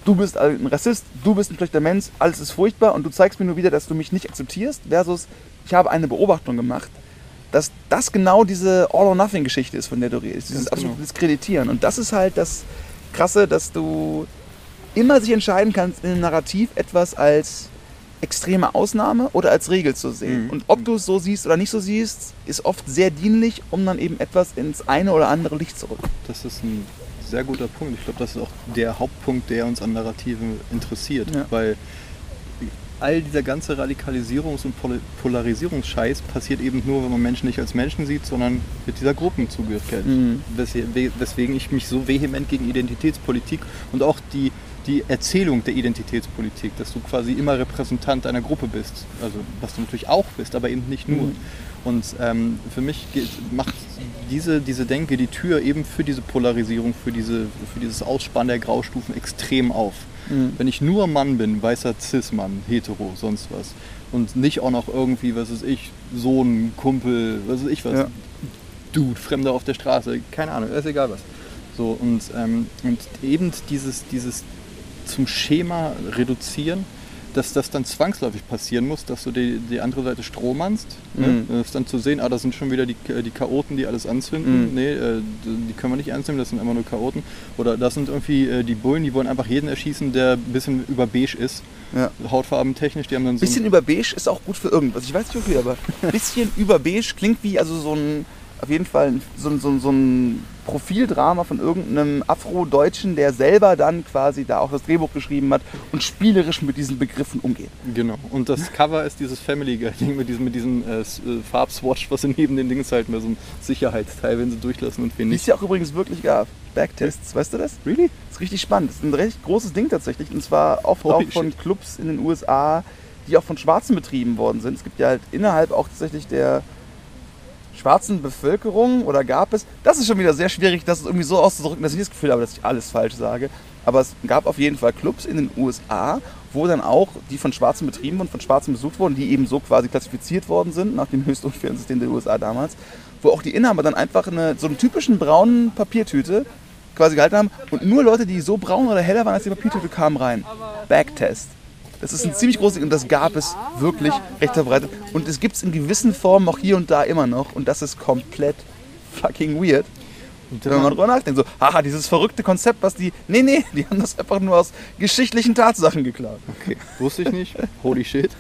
[SPEAKER 2] du bist ein Rassist, du bist ein schlechter Mensch, alles ist furchtbar und du zeigst mir nur wieder, dass du mich nicht akzeptierst, versus ich habe eine Beobachtung gemacht, dass das genau diese All-or-Nothing-Geschichte ist, von der du redest, dieses genau. absolute Diskreditieren. Und das ist halt das Krasse, dass du immer sich entscheiden kannst, in einem Narrativ etwas als extreme Ausnahme oder als Regel zu sehen. Mhm. Und ob du es so siehst oder nicht so siehst, ist oft sehr dienlich, um dann eben etwas ins eine oder andere Licht zu rücken.
[SPEAKER 1] Das ist ein sehr guter Punkt. Ich glaube, das ist auch der Hauptpunkt, der uns an Narrativen interessiert, ja. weil all dieser ganze Radikalisierungs- und Polarisierungsscheiß passiert eben nur, wenn man Menschen nicht als Menschen sieht, sondern mit dieser Gruppenzugehörigkeit. Mhm. Weswegen ich mich so vehement gegen Identitätspolitik und auch die, die Erzählung der Identitätspolitik, dass du quasi immer Repräsentant einer Gruppe bist, also was du natürlich auch bist, aber eben nicht nur. Mhm. Und ähm, für mich geht, macht diese, diese Denke die Tür eben für diese Polarisierung, für, diese, für dieses Ausspannen der Graustufen extrem auf. Mhm. Wenn ich nur Mann bin, weißer Cis-Mann, hetero, sonst was, und nicht auch noch irgendwie, was weiß ich, Sohn, Kumpel, was weiß ich was, ja. Dude, Fremder auf der Straße, keine Ahnung, ist egal was. So, und, ähm, und eben dieses, dieses zum Schema reduzieren, dass das dann zwangsläufig passieren muss, dass du die, die andere Seite strohmannst. Ne? Mhm. Ne? Das dann zu sehen, ah, das sind schon wieder die, die Chaoten, die alles anzünden. Mhm. Nee, äh, die können wir nicht nehmen, das sind immer nur Chaoten. Oder das sind irgendwie äh, die Bullen, die wollen einfach jeden erschießen, der ein bisschen über beige ist. Ja. Hautfarbentechnisch, die haben dann so.
[SPEAKER 2] Bisschen über beige ist auch gut für irgendwas. Ich weiß nicht wofür, aber ein bisschen über beige klingt wie also so ein auf jeden Fall so, so, so ein Profildrama von irgendeinem Afro-Deutschen, der selber dann quasi da auch das Drehbuch geschrieben hat und spielerisch mit diesen Begriffen umgeht.
[SPEAKER 1] Genau. Und das Cover ist dieses Family Guy-Ding mit diesem, mit diesem äh, äh, Farbswatch, was neben den Dingen halt mehr so ein Sicherheitsteil, wenn sie durchlassen und wen
[SPEAKER 2] nicht. Die es ja auch übrigens wirklich gab. Backtests, weißt du das?
[SPEAKER 1] Really?
[SPEAKER 2] Das ist richtig spannend. Das ist ein recht großes Ding tatsächlich. Und zwar oft Holy auch von shit. Clubs in den USA, die auch von Schwarzen betrieben worden sind. Es gibt ja halt innerhalb auch tatsächlich der schwarzen Bevölkerung oder gab es, das ist schon wieder sehr schwierig, das irgendwie so auszudrücken, dass ich das Gefühl habe, dass ich alles falsch sage. Aber es gab auf jeden Fall Clubs in den USA, wo dann auch die von Schwarzen betrieben wurden, von Schwarzen besucht wurden, die eben so quasi klassifiziert worden sind, nach dem höchsten unfairen System der USA damals, wo auch die Inhaber dann einfach eine, so einen typischen braunen Papiertüte quasi gehalten haben und nur Leute, die so braun oder heller waren als die Papiertüte, kamen rein. Backtest. Das ist ein ziemlich großes Ding und das gab es wirklich recht verbreitet. Und es gibt es in gewissen Formen auch hier und da immer noch und das ist komplett fucking weird. Und wenn man drüber nachdenkt, so, haha, dieses verrückte Konzept, was die. Nee, nee, die haben das einfach nur aus geschichtlichen Tatsachen geklaut.
[SPEAKER 1] Okay, wusste ich nicht. Holy shit.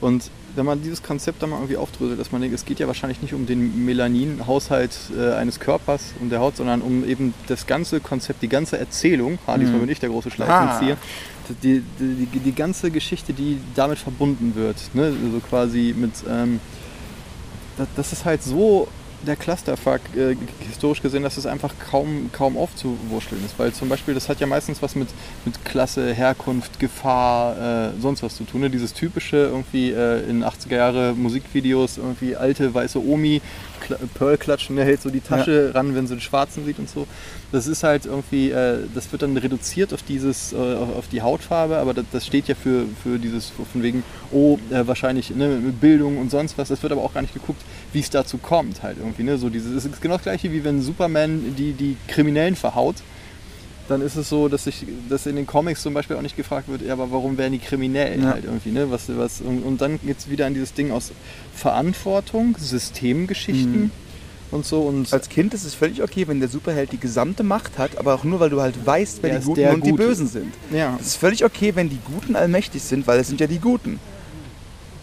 [SPEAKER 1] Und wenn man dieses Konzept dann mal irgendwie aufdröselt, dass man denkt, es geht ja wahrscheinlich nicht um den Melanin-Haushalt äh, eines Körpers und der Haut, sondern um eben das ganze Konzept, die ganze Erzählung, ah, diesmal mhm. bin ich der große Schleifenzieher, die, die, die, ganze Geschichte, die damit verbunden wird, ne? also quasi mit, ähm, das, das ist halt so der Clusterfuck, äh, historisch gesehen, dass es einfach kaum, kaum aufzuwurschteln ist. Weil zum Beispiel, das hat ja meistens was mit, mit Klasse, Herkunft, Gefahr, äh, sonst was zu tun. Ne? Dieses typische irgendwie äh, in 80er Jahre Musikvideos, irgendwie alte weiße Omi, Pearl klatschen, der hält so die Tasche ja. ran, wenn sie den Schwarzen sieht und so. Das ist halt irgendwie, äh, das wird dann reduziert auf dieses, äh, auf die Hautfarbe, aber das, das, steht ja für, für dieses, von wegen, oh, äh, wahrscheinlich ne, Bildung und sonst was. Das wird aber auch gar nicht geguckt, wie es dazu kommt halt irgendwie. Ne? So dieses, es ist genau das gleiche, wie wenn Superman die, die Kriminellen verhaut dann ist es so, dass ich, dass in den Comics zum Beispiel auch nicht gefragt wird, ja, aber warum werden die kriminell ja. halt irgendwie, ne? Was, was, und, und dann geht es wieder an dieses Ding aus Verantwortung, Systemgeschichten. Mhm. Und so und
[SPEAKER 2] Als Kind ist es völlig okay, wenn der Superheld die gesamte Macht hat, aber auch nur, weil du halt weißt, wer die Guten und Gute. die Bösen sind. Ja. Es ist völlig okay, wenn die Guten allmächtig sind, weil es sind ja die Guten.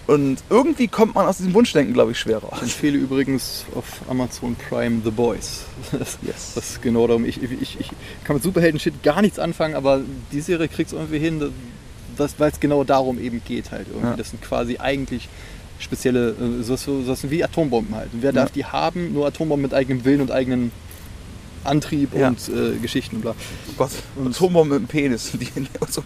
[SPEAKER 2] Und irgendwie kommt man aus diesem Wunschdenken, glaube ich, schwer raus.
[SPEAKER 1] Ich empfehle übrigens auf Amazon Prime The Boys. Das, yes. das ist genau darum. Ich, ich, ich kann mit Superhelden-Shit gar nichts anfangen, aber die Serie kriegt es irgendwie hin, weil es genau darum eben geht halt irgendwie. Ja. Das sind quasi eigentlich spezielle, äh, so, so, so wie Atombomben halt. Und wer ja. darf die haben? Nur Atombomben mit eigenem Willen und eigenen Antrieb ja. und äh, Geschichten. Bla.
[SPEAKER 2] Gott, und Atombombe mit dem Penis, die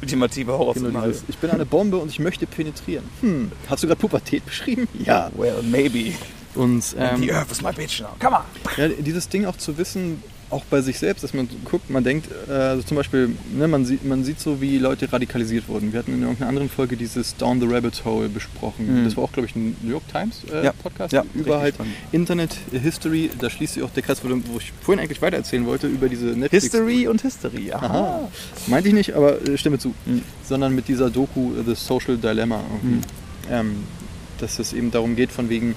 [SPEAKER 2] ultimative Horror
[SPEAKER 1] genau Ich bin eine Bombe und ich möchte penetrieren. Hm. Hast du gerade Pubertät beschrieben?
[SPEAKER 2] Ja. Well, maybe.
[SPEAKER 1] Und ähm,
[SPEAKER 2] The Earth is my bitch now. Come on.
[SPEAKER 1] Ja, dieses Ding auch zu wissen, auch bei sich selbst, dass man guckt, man denkt, äh, also zum Beispiel, ne, man, sieht, man sieht so, wie Leute radikalisiert wurden. Wir hatten in irgendeiner anderen Folge dieses Down the Rabbit Hole besprochen. Mhm. Das war auch, glaube ich, ein New York Times äh, ja. Podcast ja, über halt spannend. Internet History. Da schließt sich auch der Kreis, wo ich vorhin eigentlich weiter erzählen wollte, über diese
[SPEAKER 2] Netflix. History und History,
[SPEAKER 1] aha. aha. Meinte ich nicht, aber äh, stimme zu. Mhm. Sondern mit dieser Doku The Social Dilemma. Mhm. Ähm, dass es eben darum geht, von wegen,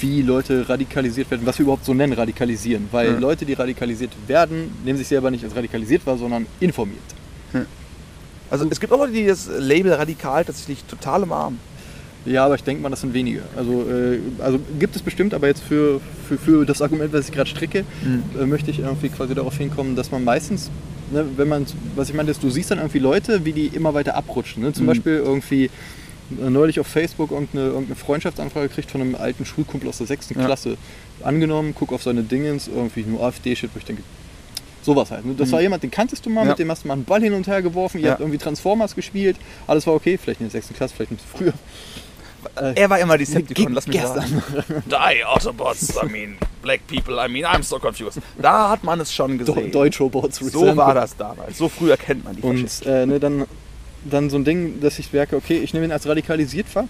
[SPEAKER 1] wie Leute radikalisiert werden, was wir überhaupt so nennen, radikalisieren. Weil ja. Leute, die radikalisiert werden, nehmen sich selber nicht als radikalisiert wahr, sondern informiert.
[SPEAKER 2] Also es gibt auch Leute, die das Label radikal tatsächlich total umarmen.
[SPEAKER 1] Ja, aber ich denke mal, das sind wenige. Also, äh, also gibt es bestimmt, aber jetzt für, für, für das Argument, was ich gerade stricke, mhm. äh, möchte ich irgendwie quasi darauf hinkommen, dass man meistens, ne, wenn man, was ich meine, ist, du siehst dann irgendwie Leute, wie die immer weiter abrutschen. Ne? Zum mhm. Beispiel irgendwie neulich auf Facebook irgendeine, irgendeine Freundschaftsanfrage gekriegt von einem alten Schulkumpel aus der sechsten ja. Klasse. Angenommen, guck auf seine Dingens, irgendwie nur AfD-Shit, wo ich denke, sowas halt. Ne? Das mhm. war jemand, den kanntest du mal, ja. mit dem hast du mal einen Ball hin und her geworfen, ihr ja. habt irgendwie Transformers gespielt, alles war okay, vielleicht in der sechsten Klasse, vielleicht ein bisschen früher.
[SPEAKER 2] Äh, er war immer Decepticon, lass mich gestern. sagen. Die Autobots, I mean, black people, I mean, I'm so confused. Da hat man es schon gesehen.
[SPEAKER 1] Deutsche Robots.
[SPEAKER 2] So war das damals. So früh erkennt man die
[SPEAKER 1] Und äh, ne, dann dann so ein Ding, dass ich merke, okay, ich nehme ihn als radikalisiert wahr.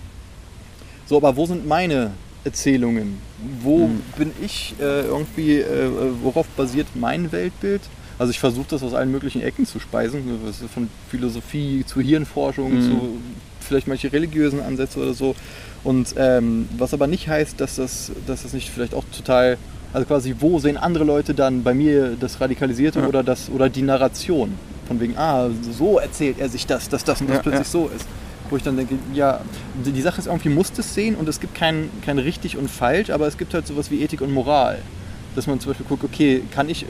[SPEAKER 1] So, aber wo sind meine Erzählungen? Wo mhm. bin ich äh, irgendwie, äh, worauf basiert mein Weltbild? Also ich versuche das aus allen möglichen Ecken zu speisen, von Philosophie zu Hirnforschung, mhm. zu vielleicht manche religiösen Ansätze oder so. Und ähm, was aber nicht heißt, dass das, dass das nicht vielleicht auch total, also quasi, wo sehen andere Leute dann bei mir das Radikalisierte ja. oder das oder die Narration? Von wegen, ah, so erzählt er sich das, dass das und das ja, plötzlich ja. so ist. Wo ich dann denke, ja, die Sache ist irgendwie, muss es sehen und es gibt kein, kein richtig und falsch, aber es gibt halt sowas wie Ethik und Moral. Dass man zum Beispiel guckt, okay, kann ich,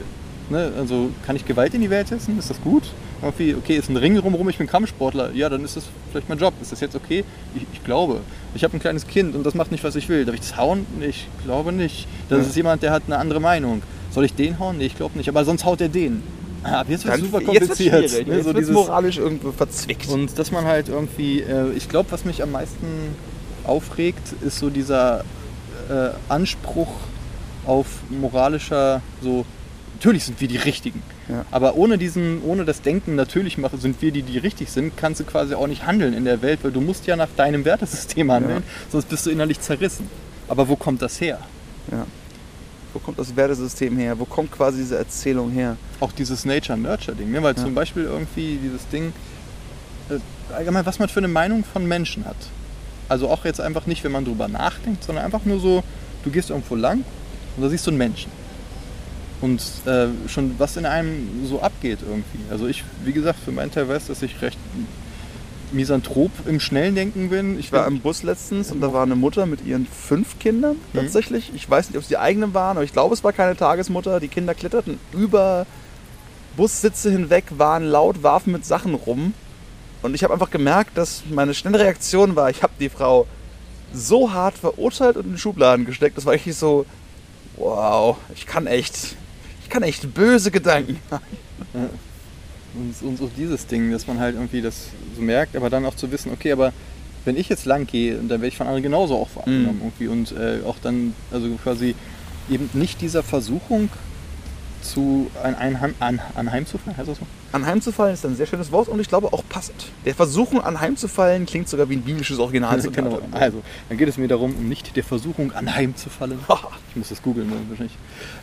[SPEAKER 1] ne, also kann ich Gewalt in die Welt setzen? Ist das gut? Irgendwie, okay, ist ein Ring rumrum, ich bin Kampfsportler. Ja, dann ist das vielleicht mein Job. Ist das jetzt okay? Ich, ich glaube. Ich habe ein kleines Kind und das macht nicht, was ich will. Darf ich das hauen? Ich glaube nicht. Das ja. ist jemand, der hat eine andere Meinung. Soll ich den hauen? Nee, ich glaube nicht. Aber sonst haut er den.
[SPEAKER 2] Ja, jetzt wird es super kompliziert. Jetzt, ne? jetzt so wird moralisch irgendwo verzwickt.
[SPEAKER 1] Und dass man halt irgendwie, äh, ich glaube, was mich am meisten aufregt, ist so dieser äh, Anspruch auf moralischer, so, natürlich sind wir die Richtigen. Ja. Aber ohne diesen, ohne das Denken natürlich machen, sind wir die, die richtig sind, kannst du quasi auch nicht handeln in der Welt, weil du musst ja nach deinem Wertesystem handeln, ja. sonst bist du innerlich zerrissen. Aber wo kommt das her?
[SPEAKER 2] Ja. Wo kommt das Wertesystem her? Wo kommt quasi diese Erzählung her?
[SPEAKER 1] Auch dieses Nature-Nurture-Ding, ne? weil ja. zum Beispiel irgendwie dieses Ding, äh, allgemein, was man für eine Meinung von Menschen hat. Also auch jetzt einfach nicht, wenn man drüber nachdenkt, sondern einfach nur so, du gehst irgendwo lang und da siehst du einen Menschen. Und äh, schon was in einem so abgeht irgendwie. Also ich, wie gesagt, für meinen Teil weiß, dass ich recht Misanthrop im schnellen Denken bin.
[SPEAKER 2] Ich war im Bus letztens und da war eine Mutter mit ihren fünf Kindern mhm. tatsächlich. Ich weiß nicht, ob es die eigenen waren, aber ich glaube, es war keine Tagesmutter. Die Kinder kletterten über Bussitze hinweg, waren laut, warfen mit Sachen rum. Und ich habe einfach gemerkt, dass meine schnelle Reaktion war, ich habe die Frau so hart verurteilt und in den Schubladen gesteckt. Das war eigentlich so, wow, ich kann echt, ich kann echt böse Gedanken haben.
[SPEAKER 1] Und, und so dieses Ding, dass man halt irgendwie das so merkt, aber dann auch zu wissen, okay, aber wenn ich jetzt lang gehe, dann werde ich von anderen genauso auch wahrgenommen
[SPEAKER 2] Mhm.
[SPEAKER 1] irgendwie und äh, auch dann, also quasi eben nicht dieser Versuchung zu ein, ein, an, anheimzufallen, heißt das so?
[SPEAKER 2] Anheimzufallen ist ein sehr schönes Wort und ich glaube auch passend. Der Versuchung anheimzufallen klingt sogar wie ein biblisches Original.
[SPEAKER 1] genau. Also, dann geht es mir darum, um nicht der Versuchung anheimzufallen. ich muss das googeln, ne, wahrscheinlich.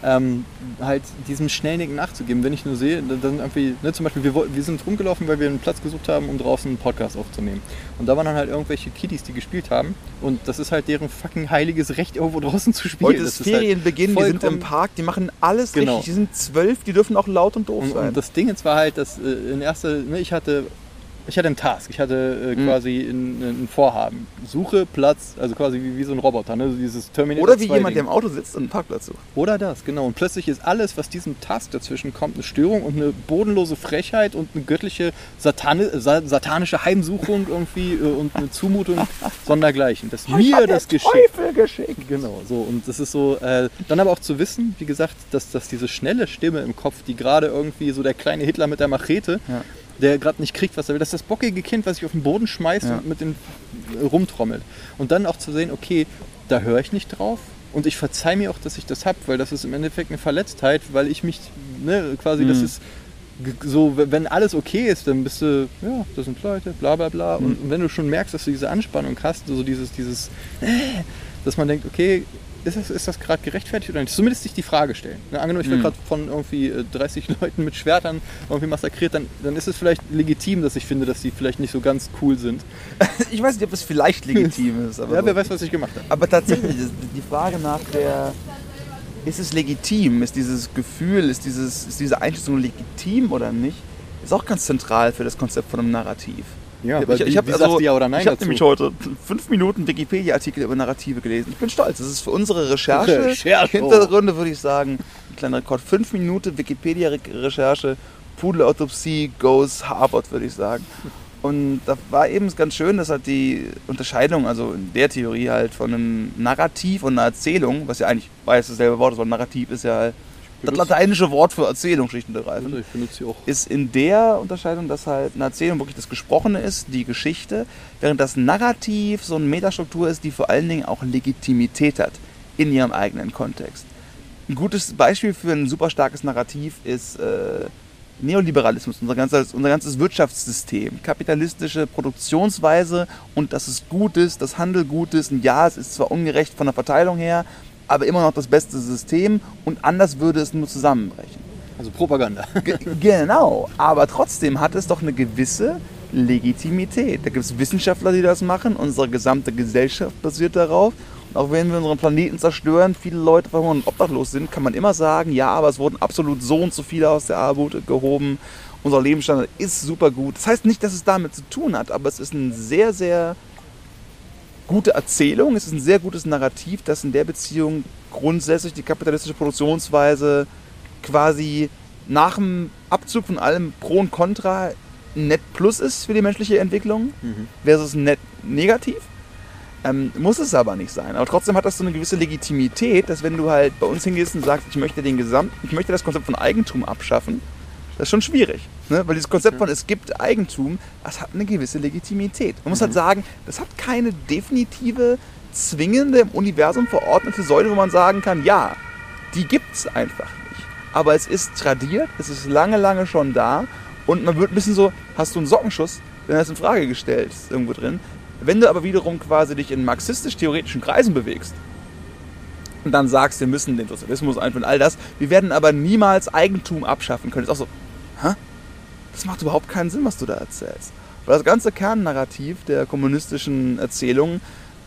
[SPEAKER 1] Ähm, halt diesem Schnellnicken nachzugeben, wenn ich nur sehe, dann- irgendwie, ne, zum Beispiel, wir, wir sind rumgelaufen, weil wir einen Platz gesucht haben, um draußen einen Podcast aufzunehmen. Und da waren dann halt irgendwelche Kiddies, die gespielt haben. Und das ist halt deren fucking heiliges Recht, irgendwo draußen zu spielen.
[SPEAKER 2] Heute
[SPEAKER 1] Das
[SPEAKER 2] ist
[SPEAKER 1] halt
[SPEAKER 2] Ferienbeginn, die sind im Park, die machen alles
[SPEAKER 1] Genau.
[SPEAKER 2] richtig. Sind zwölf, die dürfen auch laut und doof
[SPEAKER 1] Und,
[SPEAKER 2] sein.
[SPEAKER 1] und das Ding jetzt war halt, dass äh, in erster, ne, ich hatte, ich hatte einen Task, ich hatte äh,
[SPEAKER 2] Mhm.
[SPEAKER 1] quasi ein, Vorhaben. Suche Platz, also quasi wie, wie so ein Roboter, ne? so dieses Terminator
[SPEAKER 2] Oder wie
[SPEAKER 1] 2
[SPEAKER 2] jemand, der
[SPEAKER 1] Ding.
[SPEAKER 2] im Auto sitzt und einen Parkplatz sucht.
[SPEAKER 1] Oder das, genau. Und plötzlich ist alles, was diesem Task dazwischen kommt, eine Störung und eine bodenlose Frechheit und eine göttliche Satane, sa satanische Heimsuchung irgendwie äh, und eine Zumutung sondergleichen. Dass mir das geschieht.
[SPEAKER 2] Teufel geschickt.
[SPEAKER 1] Genau, so. Und das ist so, äh, dann aber auch zu wissen, wie gesagt, dass, dass diese schnelle Stimme im Kopf, die gerade irgendwie so der kleine Hitler mit der Machete,
[SPEAKER 2] Ja.
[SPEAKER 1] Der gerade nicht kriegt, was er will, dass das bockige Kind, was sich auf den Boden schmeißt
[SPEAKER 2] Ja.
[SPEAKER 1] und mit äh, rumtrommelt. Und dann auch zu sehen, okay, da höre ich nicht drauf. Und ich verzeihe mir auch, dass ich das habe, weil das ist im Endeffekt eine Verletztheit, weil ich mich, ne, quasi, das
[SPEAKER 2] Mhm.
[SPEAKER 1] ist g- so, wenn alles okay ist, dann bist du, ja, das sind Leute, bla bla bla. Und, und wenn du schon merkst, dass du diese Anspannung hast, so dieses, dieses, äh, dass man denkt, okay, ist das, ist das gerade gerechtfertigt oder nicht? Zumindest sich die Frage stellen. Ne, angenommen, ich werde
[SPEAKER 2] Mhm.
[SPEAKER 1] gerade von irgendwie äh, 30 Leuten mit Schwertern irgendwie massakriert, dann, dann ist es vielleicht legitim, dass ich finde, dass die vielleicht nicht so ganz cool sind.
[SPEAKER 2] Ich weiß nicht, ob es vielleicht legitim ist. Aber
[SPEAKER 1] ja,
[SPEAKER 2] so.
[SPEAKER 1] wer weiß, was ich gemacht habe.
[SPEAKER 2] Aber tatsächlich, die Frage nach der, ist es legitim, ist dieses Gefühl, ist, dieses, ist diese Einschätzung legitim oder nicht, ist auch ganz zentral für das Konzept von einem Narrativ.
[SPEAKER 1] Ja,
[SPEAKER 2] ich,
[SPEAKER 1] aber
[SPEAKER 2] ich,
[SPEAKER 1] wie-
[SPEAKER 2] ich habe
[SPEAKER 1] du ja oder nein
[SPEAKER 2] ich hab nämlich heute fünf Minuten Wikipedia-Artikel über Narrative gelesen. Ich bin stolz. Das ist für unsere Recherche,
[SPEAKER 1] Recherche.
[SPEAKER 2] Hintergründe würde ich sagen, ein kleiner Rekord. Fünf Minuten Wikipedia-Recherche, Pudelautopsie goes Harvard, würde ich sagen. Und da war eben ganz schön, dass halt die Unterscheidung, also in der Theorie halt von einem Narrativ und einer Erzählung, was ja eigentlich beides dasselbe Wort ist, weil Narrativ ist ja halt das lateinische Wort für Erzählung schlicht und ergreifend
[SPEAKER 1] Also ich benutze sie auch.
[SPEAKER 2] ist in der Unterscheidung, dass halt eine Erzählung wirklich das Gesprochene ist, die Geschichte, während das Narrativ so eine Metastruktur ist, die vor allen Dingen auch Legitimität hat in ihrem eigenen Kontext. Ein gutes Beispiel für ein super starkes Narrativ ist äh, Neoliberalismus, unser ganzes, unser ganzes Wirtschaftssystem, kapitalistische Produktionsweise und dass es gut ist, dass Handel gut ist. Und ja, es ist zwar ungerecht von der Verteilung her, aber immer noch das beste System und anders würde es nur zusammenbrechen.
[SPEAKER 1] Also Propaganda.
[SPEAKER 2] Ge- genau, aber trotzdem hat es doch eine gewisse Legitimität. Da gibt es Wissenschaftler, die das machen. Unsere gesamte Gesellschaft basiert darauf. Und auch wenn wir unseren Planeten zerstören, viele Leute verhungern und obdachlos sind, kann man immer sagen, ja, aber es wurden absolut so und so viele aus der Armut gehoben. Unser Lebensstandard ist super gut. Das heißt nicht, dass es damit zu tun hat, aber es ist ein sehr, sehr gute Erzählung, es ist ein sehr gutes Narrativ, das in der Beziehung grundsätzlich die kapitalistische Produktionsweise quasi nach dem Abzug von allem Pro und Contra ein Net Plus ist für die menschliche Entwicklung
[SPEAKER 1] Mhm.
[SPEAKER 2] versus Net Negativ. Ähm, muss es aber nicht sein. Aber trotzdem hat das so eine gewisse Legitimität, dass wenn du halt bei uns hingehst und sagst, ich möchte den Gesamt, ich möchte das Konzept von Eigentum abschaffen, das ist schon schwierig. Ne? Weil dieses Konzept von es gibt Eigentum, das hat eine gewisse Legitimität. Man muss halt sagen, das hat keine definitive, zwingende im Universum verordnete Säule, wo man sagen kann, ja, die gibt's einfach nicht. Aber es ist tradiert, es ist lange, lange schon da und man wird ein bisschen so, hast du einen Sockenschuss, wenn das in Frage gestellt ist irgendwo drin. Wenn du aber wiederum quasi dich in marxistisch-theoretischen Kreisen bewegst und dann sagst, wir müssen den Sozialismus einführen, all das, wir werden aber niemals Eigentum abschaffen können. Ist auch so, hä? Das macht überhaupt keinen Sinn, was du da erzählst. Weil das ganze Kernnarrativ der kommunistischen Erzählung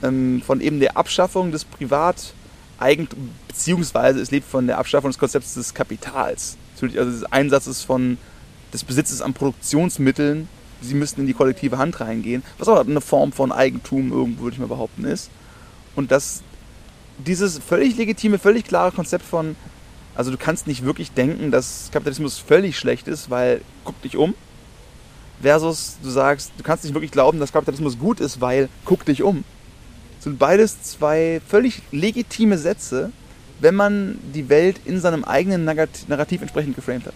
[SPEAKER 2] ähm, von eben der Abschaffung des Privateigentum, beziehungsweise es lebt von der Abschaffung des Konzepts des Kapitals. Natürlich, also des Einsatzes von, des Besitzes an Produktionsmitteln, sie müssten in die kollektive Hand reingehen, was auch eine Form von Eigentum irgendwo, würde ich mal behaupten, ist. Und dass dieses völlig legitime, völlig klare Konzept von, also du kannst nicht wirklich denken, dass Kapitalismus völlig schlecht ist, weil guck dich um, versus du sagst, du kannst nicht wirklich glauben, dass Kapitalismus gut ist, weil guck dich um. Das sind beides zwei völlig legitime Sätze, wenn man die Welt in seinem eigenen Narrat- Narrativ entsprechend geframed hat.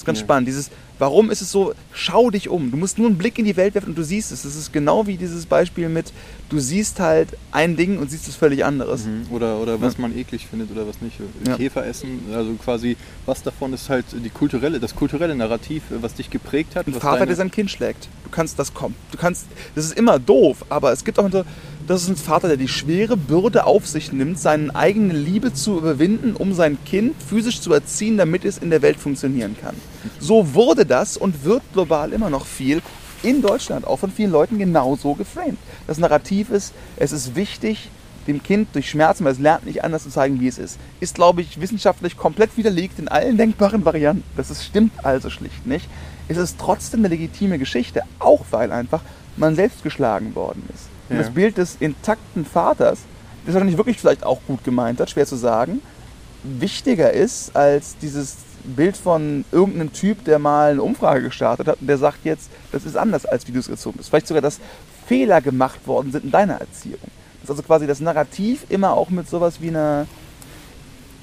[SPEAKER 2] Das ist ganz
[SPEAKER 1] Ja.
[SPEAKER 2] spannend. Dieses, warum ist es so, schau dich um. Du musst nur einen Blick in die Welt werfen und du siehst es. Das ist genau wie dieses Beispiel mit, du siehst halt ein Ding und siehst es völlig anderes.
[SPEAKER 1] Mhm. Oder, oder was man eklig findet oder was nicht.
[SPEAKER 2] Ja.
[SPEAKER 1] Käfer essen, also quasi, was davon ist halt die kulturelle, das kulturelle Narrativ, was dich geprägt hat.
[SPEAKER 2] Ein Vater,
[SPEAKER 1] deine-
[SPEAKER 2] der sein Kind schlägt. Du kannst das kommen. Du kannst, das ist immer doof, aber es gibt auch so, das ist ein Vater, der die schwere Bürde auf sich nimmt, seine eigene Liebe zu überwinden, um sein Kind physisch zu erziehen, damit es in der Welt funktionieren kann. So wurde das und wird global immer noch viel in Deutschland auch von vielen Leuten genauso geframed. Das Narrativ ist, es ist wichtig, dem Kind durch Schmerzen, weil es lernt nicht anders zu zeigen, wie es ist. Ist, glaube ich, wissenschaftlich komplett widerlegt in allen denkbaren Varianten. Das ist, stimmt also schlicht nicht. Es ist trotzdem eine legitime Geschichte, auch weil einfach man selbst geschlagen worden ist. Und
[SPEAKER 1] Ja.
[SPEAKER 2] das Bild des intakten Vaters, das wahrscheinlich wirklich vielleicht auch gut gemeint hat, schwer zu sagen, wichtiger ist als dieses Bild von irgendeinem Typ, der mal eine Umfrage gestartet hat und der sagt jetzt, das ist anders, als wie du es gezogen bist. Vielleicht sogar, dass Fehler gemacht worden sind in deiner Erziehung. Dass also quasi das Narrativ immer auch mit sowas wie einer,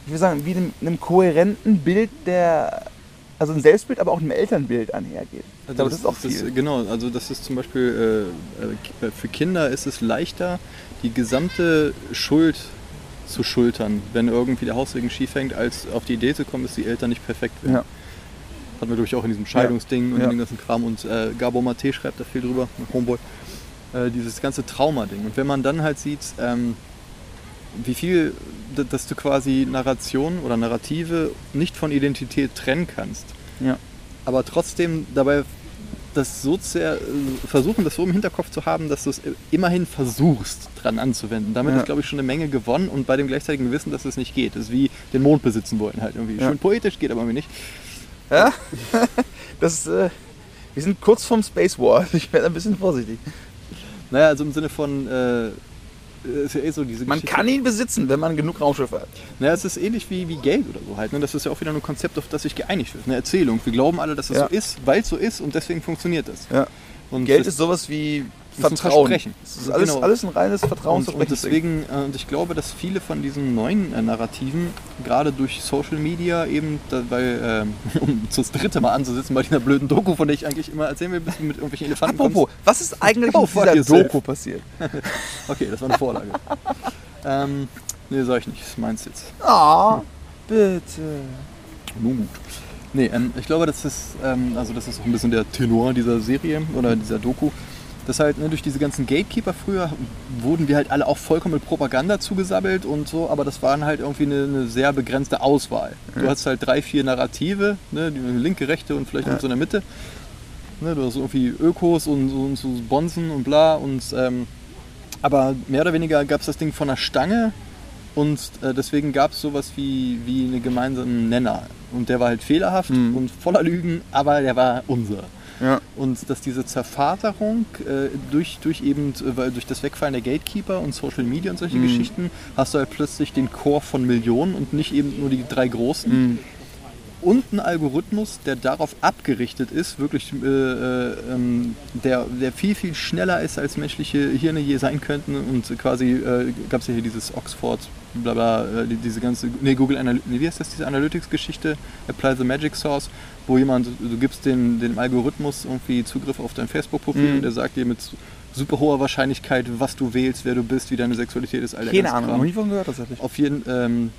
[SPEAKER 2] ich will sagen, wie einem, einem kohärenten Bild der, also ein Selbstbild, aber auch einem Elternbild einhergeht. Ich glaube, das, ist auch viel.
[SPEAKER 1] genau, also das ist zum Beispiel, äh, äh, für Kinder ist es leichter, die gesamte Schuld zu schultern, wenn irgendwie der Haussegen schief hängt, als auf die Idee zu kommen, dass die Eltern nicht perfekt werden.
[SPEAKER 2] Ja.
[SPEAKER 1] Hatten wir, glaube ich, auch in diesem Scheidungsding und
[SPEAKER 2] Ja.
[SPEAKER 1] dem ganzen Kram. Und äh, Gabor Mate schreibt da viel drüber, Homeboy. Äh, dieses ganze Trauma-Ding. Und wenn man dann halt sieht, ähm, wie viel, dass du quasi Narration oder Narrative nicht von Identität trennen kannst,
[SPEAKER 2] Ja.
[SPEAKER 1] aber trotzdem dabei das so sehr äh, versuchen, das so im Hinterkopf zu haben, dass du es immerhin versuchst, dran anzuwenden. Damit
[SPEAKER 2] Ja.
[SPEAKER 1] ist, glaube ich, schon eine Menge gewonnen und bei dem gleichzeitigen Wissen, dass es nicht geht. Das ist wie den Mond besitzen wollen halt irgendwie.
[SPEAKER 2] Ja.
[SPEAKER 1] Schön poetisch, geht aber irgendwie nicht.
[SPEAKER 2] Ja? das, äh, wir sind kurz vorm Space War. Ich werde ein bisschen vorsichtig.
[SPEAKER 1] Naja, also im Sinne von, äh, ist ja eh so diese
[SPEAKER 2] Man
[SPEAKER 1] Geschichte-
[SPEAKER 2] kann ihn besitzen, wenn man genug Raumschiffe hat.
[SPEAKER 1] Naja, es ist ähnlich wie, wie Geld oder so halt. Ne? Das ist ja auch wieder ein Konzept, auf das sich geeinigt wird. Eine Erzählung. Wir glauben alle, dass es
[SPEAKER 2] Ja.
[SPEAKER 1] so ist, weil es so ist und deswegen funktioniert das.
[SPEAKER 2] Ja.
[SPEAKER 1] Und
[SPEAKER 2] Geld
[SPEAKER 1] das-
[SPEAKER 2] ist sowas wie
[SPEAKER 1] ist ein
[SPEAKER 2] Vertrauen.
[SPEAKER 1] Versprechen.
[SPEAKER 2] Es ist alles,
[SPEAKER 1] Genau.
[SPEAKER 2] alles ein reines
[SPEAKER 1] Und,
[SPEAKER 2] Vertrauensversprechen.
[SPEAKER 1] und deswegen, äh, und ich glaube, dass viele von diesen neuen äh, Narrativen, gerade durch Social Media eben, da, weil, ähm, um das dritte Mal anzusitzen bei dieser blöden Doku, von der ich eigentlich immer erzählen will, bis mit irgendwelchen Elefanten
[SPEAKER 2] Apropos, was ist eigentlich
[SPEAKER 1] Oh,
[SPEAKER 2] mit dieser. Doku passiert?
[SPEAKER 1] kommst. Okay, das war eine Vorlage. ähm, nee, sag ich nicht, das meinst jetzt.
[SPEAKER 2] Ah, bitte.
[SPEAKER 1] Nun gut. Nee, ähm, ich glaube, das ist, ähm, also das ist auch ein bisschen der Tenor dieser Serie oder dieser Doku. Das halt, ne, durch diese ganzen Gatekeeper früher wurden wir halt alle auch vollkommen mit Propaganda zugesabbelt und so, aber das waren halt irgendwie eine, eine sehr begrenzte Auswahl. Du
[SPEAKER 2] Ja.
[SPEAKER 1] hast halt drei, vier Narrative, ne, die linke, rechte und vielleicht
[SPEAKER 2] Ja.
[SPEAKER 1] so in der Mitte. Ne, du hast irgendwie Ökos und, so- und so Bonzen und bla und ähm, aber mehr oder weniger gab es das Ding von der Stange und äh, deswegen gab es sowas wie, wie einen gemeinsamen Nenner. Und der war halt fehlerhaft
[SPEAKER 2] Mhm.
[SPEAKER 1] und voller Lügen, aber der war unser.
[SPEAKER 2] Ja.
[SPEAKER 1] Und dass diese Zervaterung äh, durch, durch eben weil durch das Wegfallen der Gatekeeper und Social Media und solche
[SPEAKER 2] Mhm.
[SPEAKER 1] Geschichten hast du halt plötzlich den Chor von Millionen und nicht eben nur die drei großen
[SPEAKER 2] Mhm.
[SPEAKER 1] und ein Algorithmus, der darauf abgerichtet ist, wirklich, äh, äh, ähm, der, der viel, viel schneller ist, als menschliche Hirne je sein könnten. Und quasi äh, gab es ja hier dieses Oxford, bla bla, äh, die, diese ganze, nee, Google Analytics, nee, wie heißt das, diese Analytics-Geschichte, Apply the Magic Source, wo jemand, du gibst den, dem Algorithmus irgendwie Zugriff auf dein Facebook-Profil
[SPEAKER 2] Mhm.
[SPEAKER 1] und der sagt dir mit super hoher Wahrscheinlichkeit, was du wählst, wer du bist, wie deine Sexualität ist, all der
[SPEAKER 2] Keine Ahnung, noch nie von gehört tatsächlich.
[SPEAKER 1] Auf jeden ähm,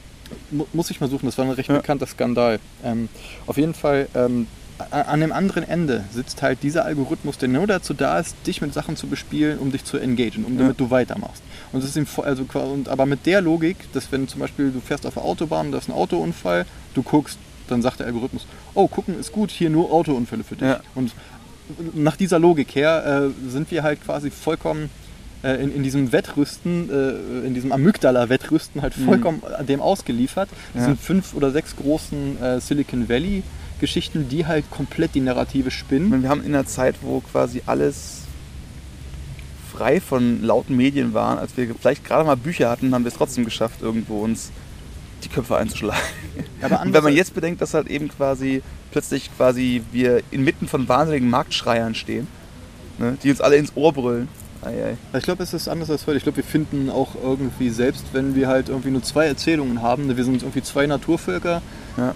[SPEAKER 1] mu- muss ich mal suchen, das war ein recht
[SPEAKER 2] Ja.
[SPEAKER 1] bekannter Skandal. Ähm, auf jeden Fall, ähm, an dem anderen Ende sitzt halt dieser Algorithmus, der nur dazu da ist, dich mit Sachen zu bespielen, um dich zu engagen, um
[SPEAKER 2] Ja.
[SPEAKER 1] damit du weitermachst. Und das ist ihm also und aber mit der Logik, dass wenn zum Beispiel du fährst auf der Autobahn, da ist ein Autounfall, du guckst, dann sagt der Algorithmus, oh, gucken ist gut, hier nur Autounfälle für dich.
[SPEAKER 2] Ja.
[SPEAKER 1] Und nach dieser Logik her äh, sind wir halt quasi vollkommen äh, in, in diesem Wettrüsten, äh, in diesem Amygdala-Wettrüsten halt
[SPEAKER 2] Mhm.
[SPEAKER 1] vollkommen dem ausgeliefert. Das
[SPEAKER 2] Ja.
[SPEAKER 1] sind fünf oder sechs großen äh, Silicon Valley Geschichten, die halt komplett die Narrative spinnen.
[SPEAKER 2] meine, wir haben in einer Zeit, wo quasi alles frei von lauten Medien waren, als wir vielleicht gerade mal Bücher hatten, haben wir es trotzdem geschafft, irgendwo uns die Köpfe einzuschlagen.
[SPEAKER 1] Aber
[SPEAKER 2] Und wenn man jetzt bedenkt, dass halt eben quasi plötzlich quasi wir inmitten von wahnsinnigen Marktschreiern stehen, ne, die uns alle ins Ohr brüllen Ei, ei.
[SPEAKER 1] Ich glaube, es ist anders als heute. Ich glaube, wir finden auch irgendwie, selbst wenn wir halt irgendwie nur zwei Erzählungen haben, ne, wir sind irgendwie zwei Naturvölker,
[SPEAKER 2] Ja.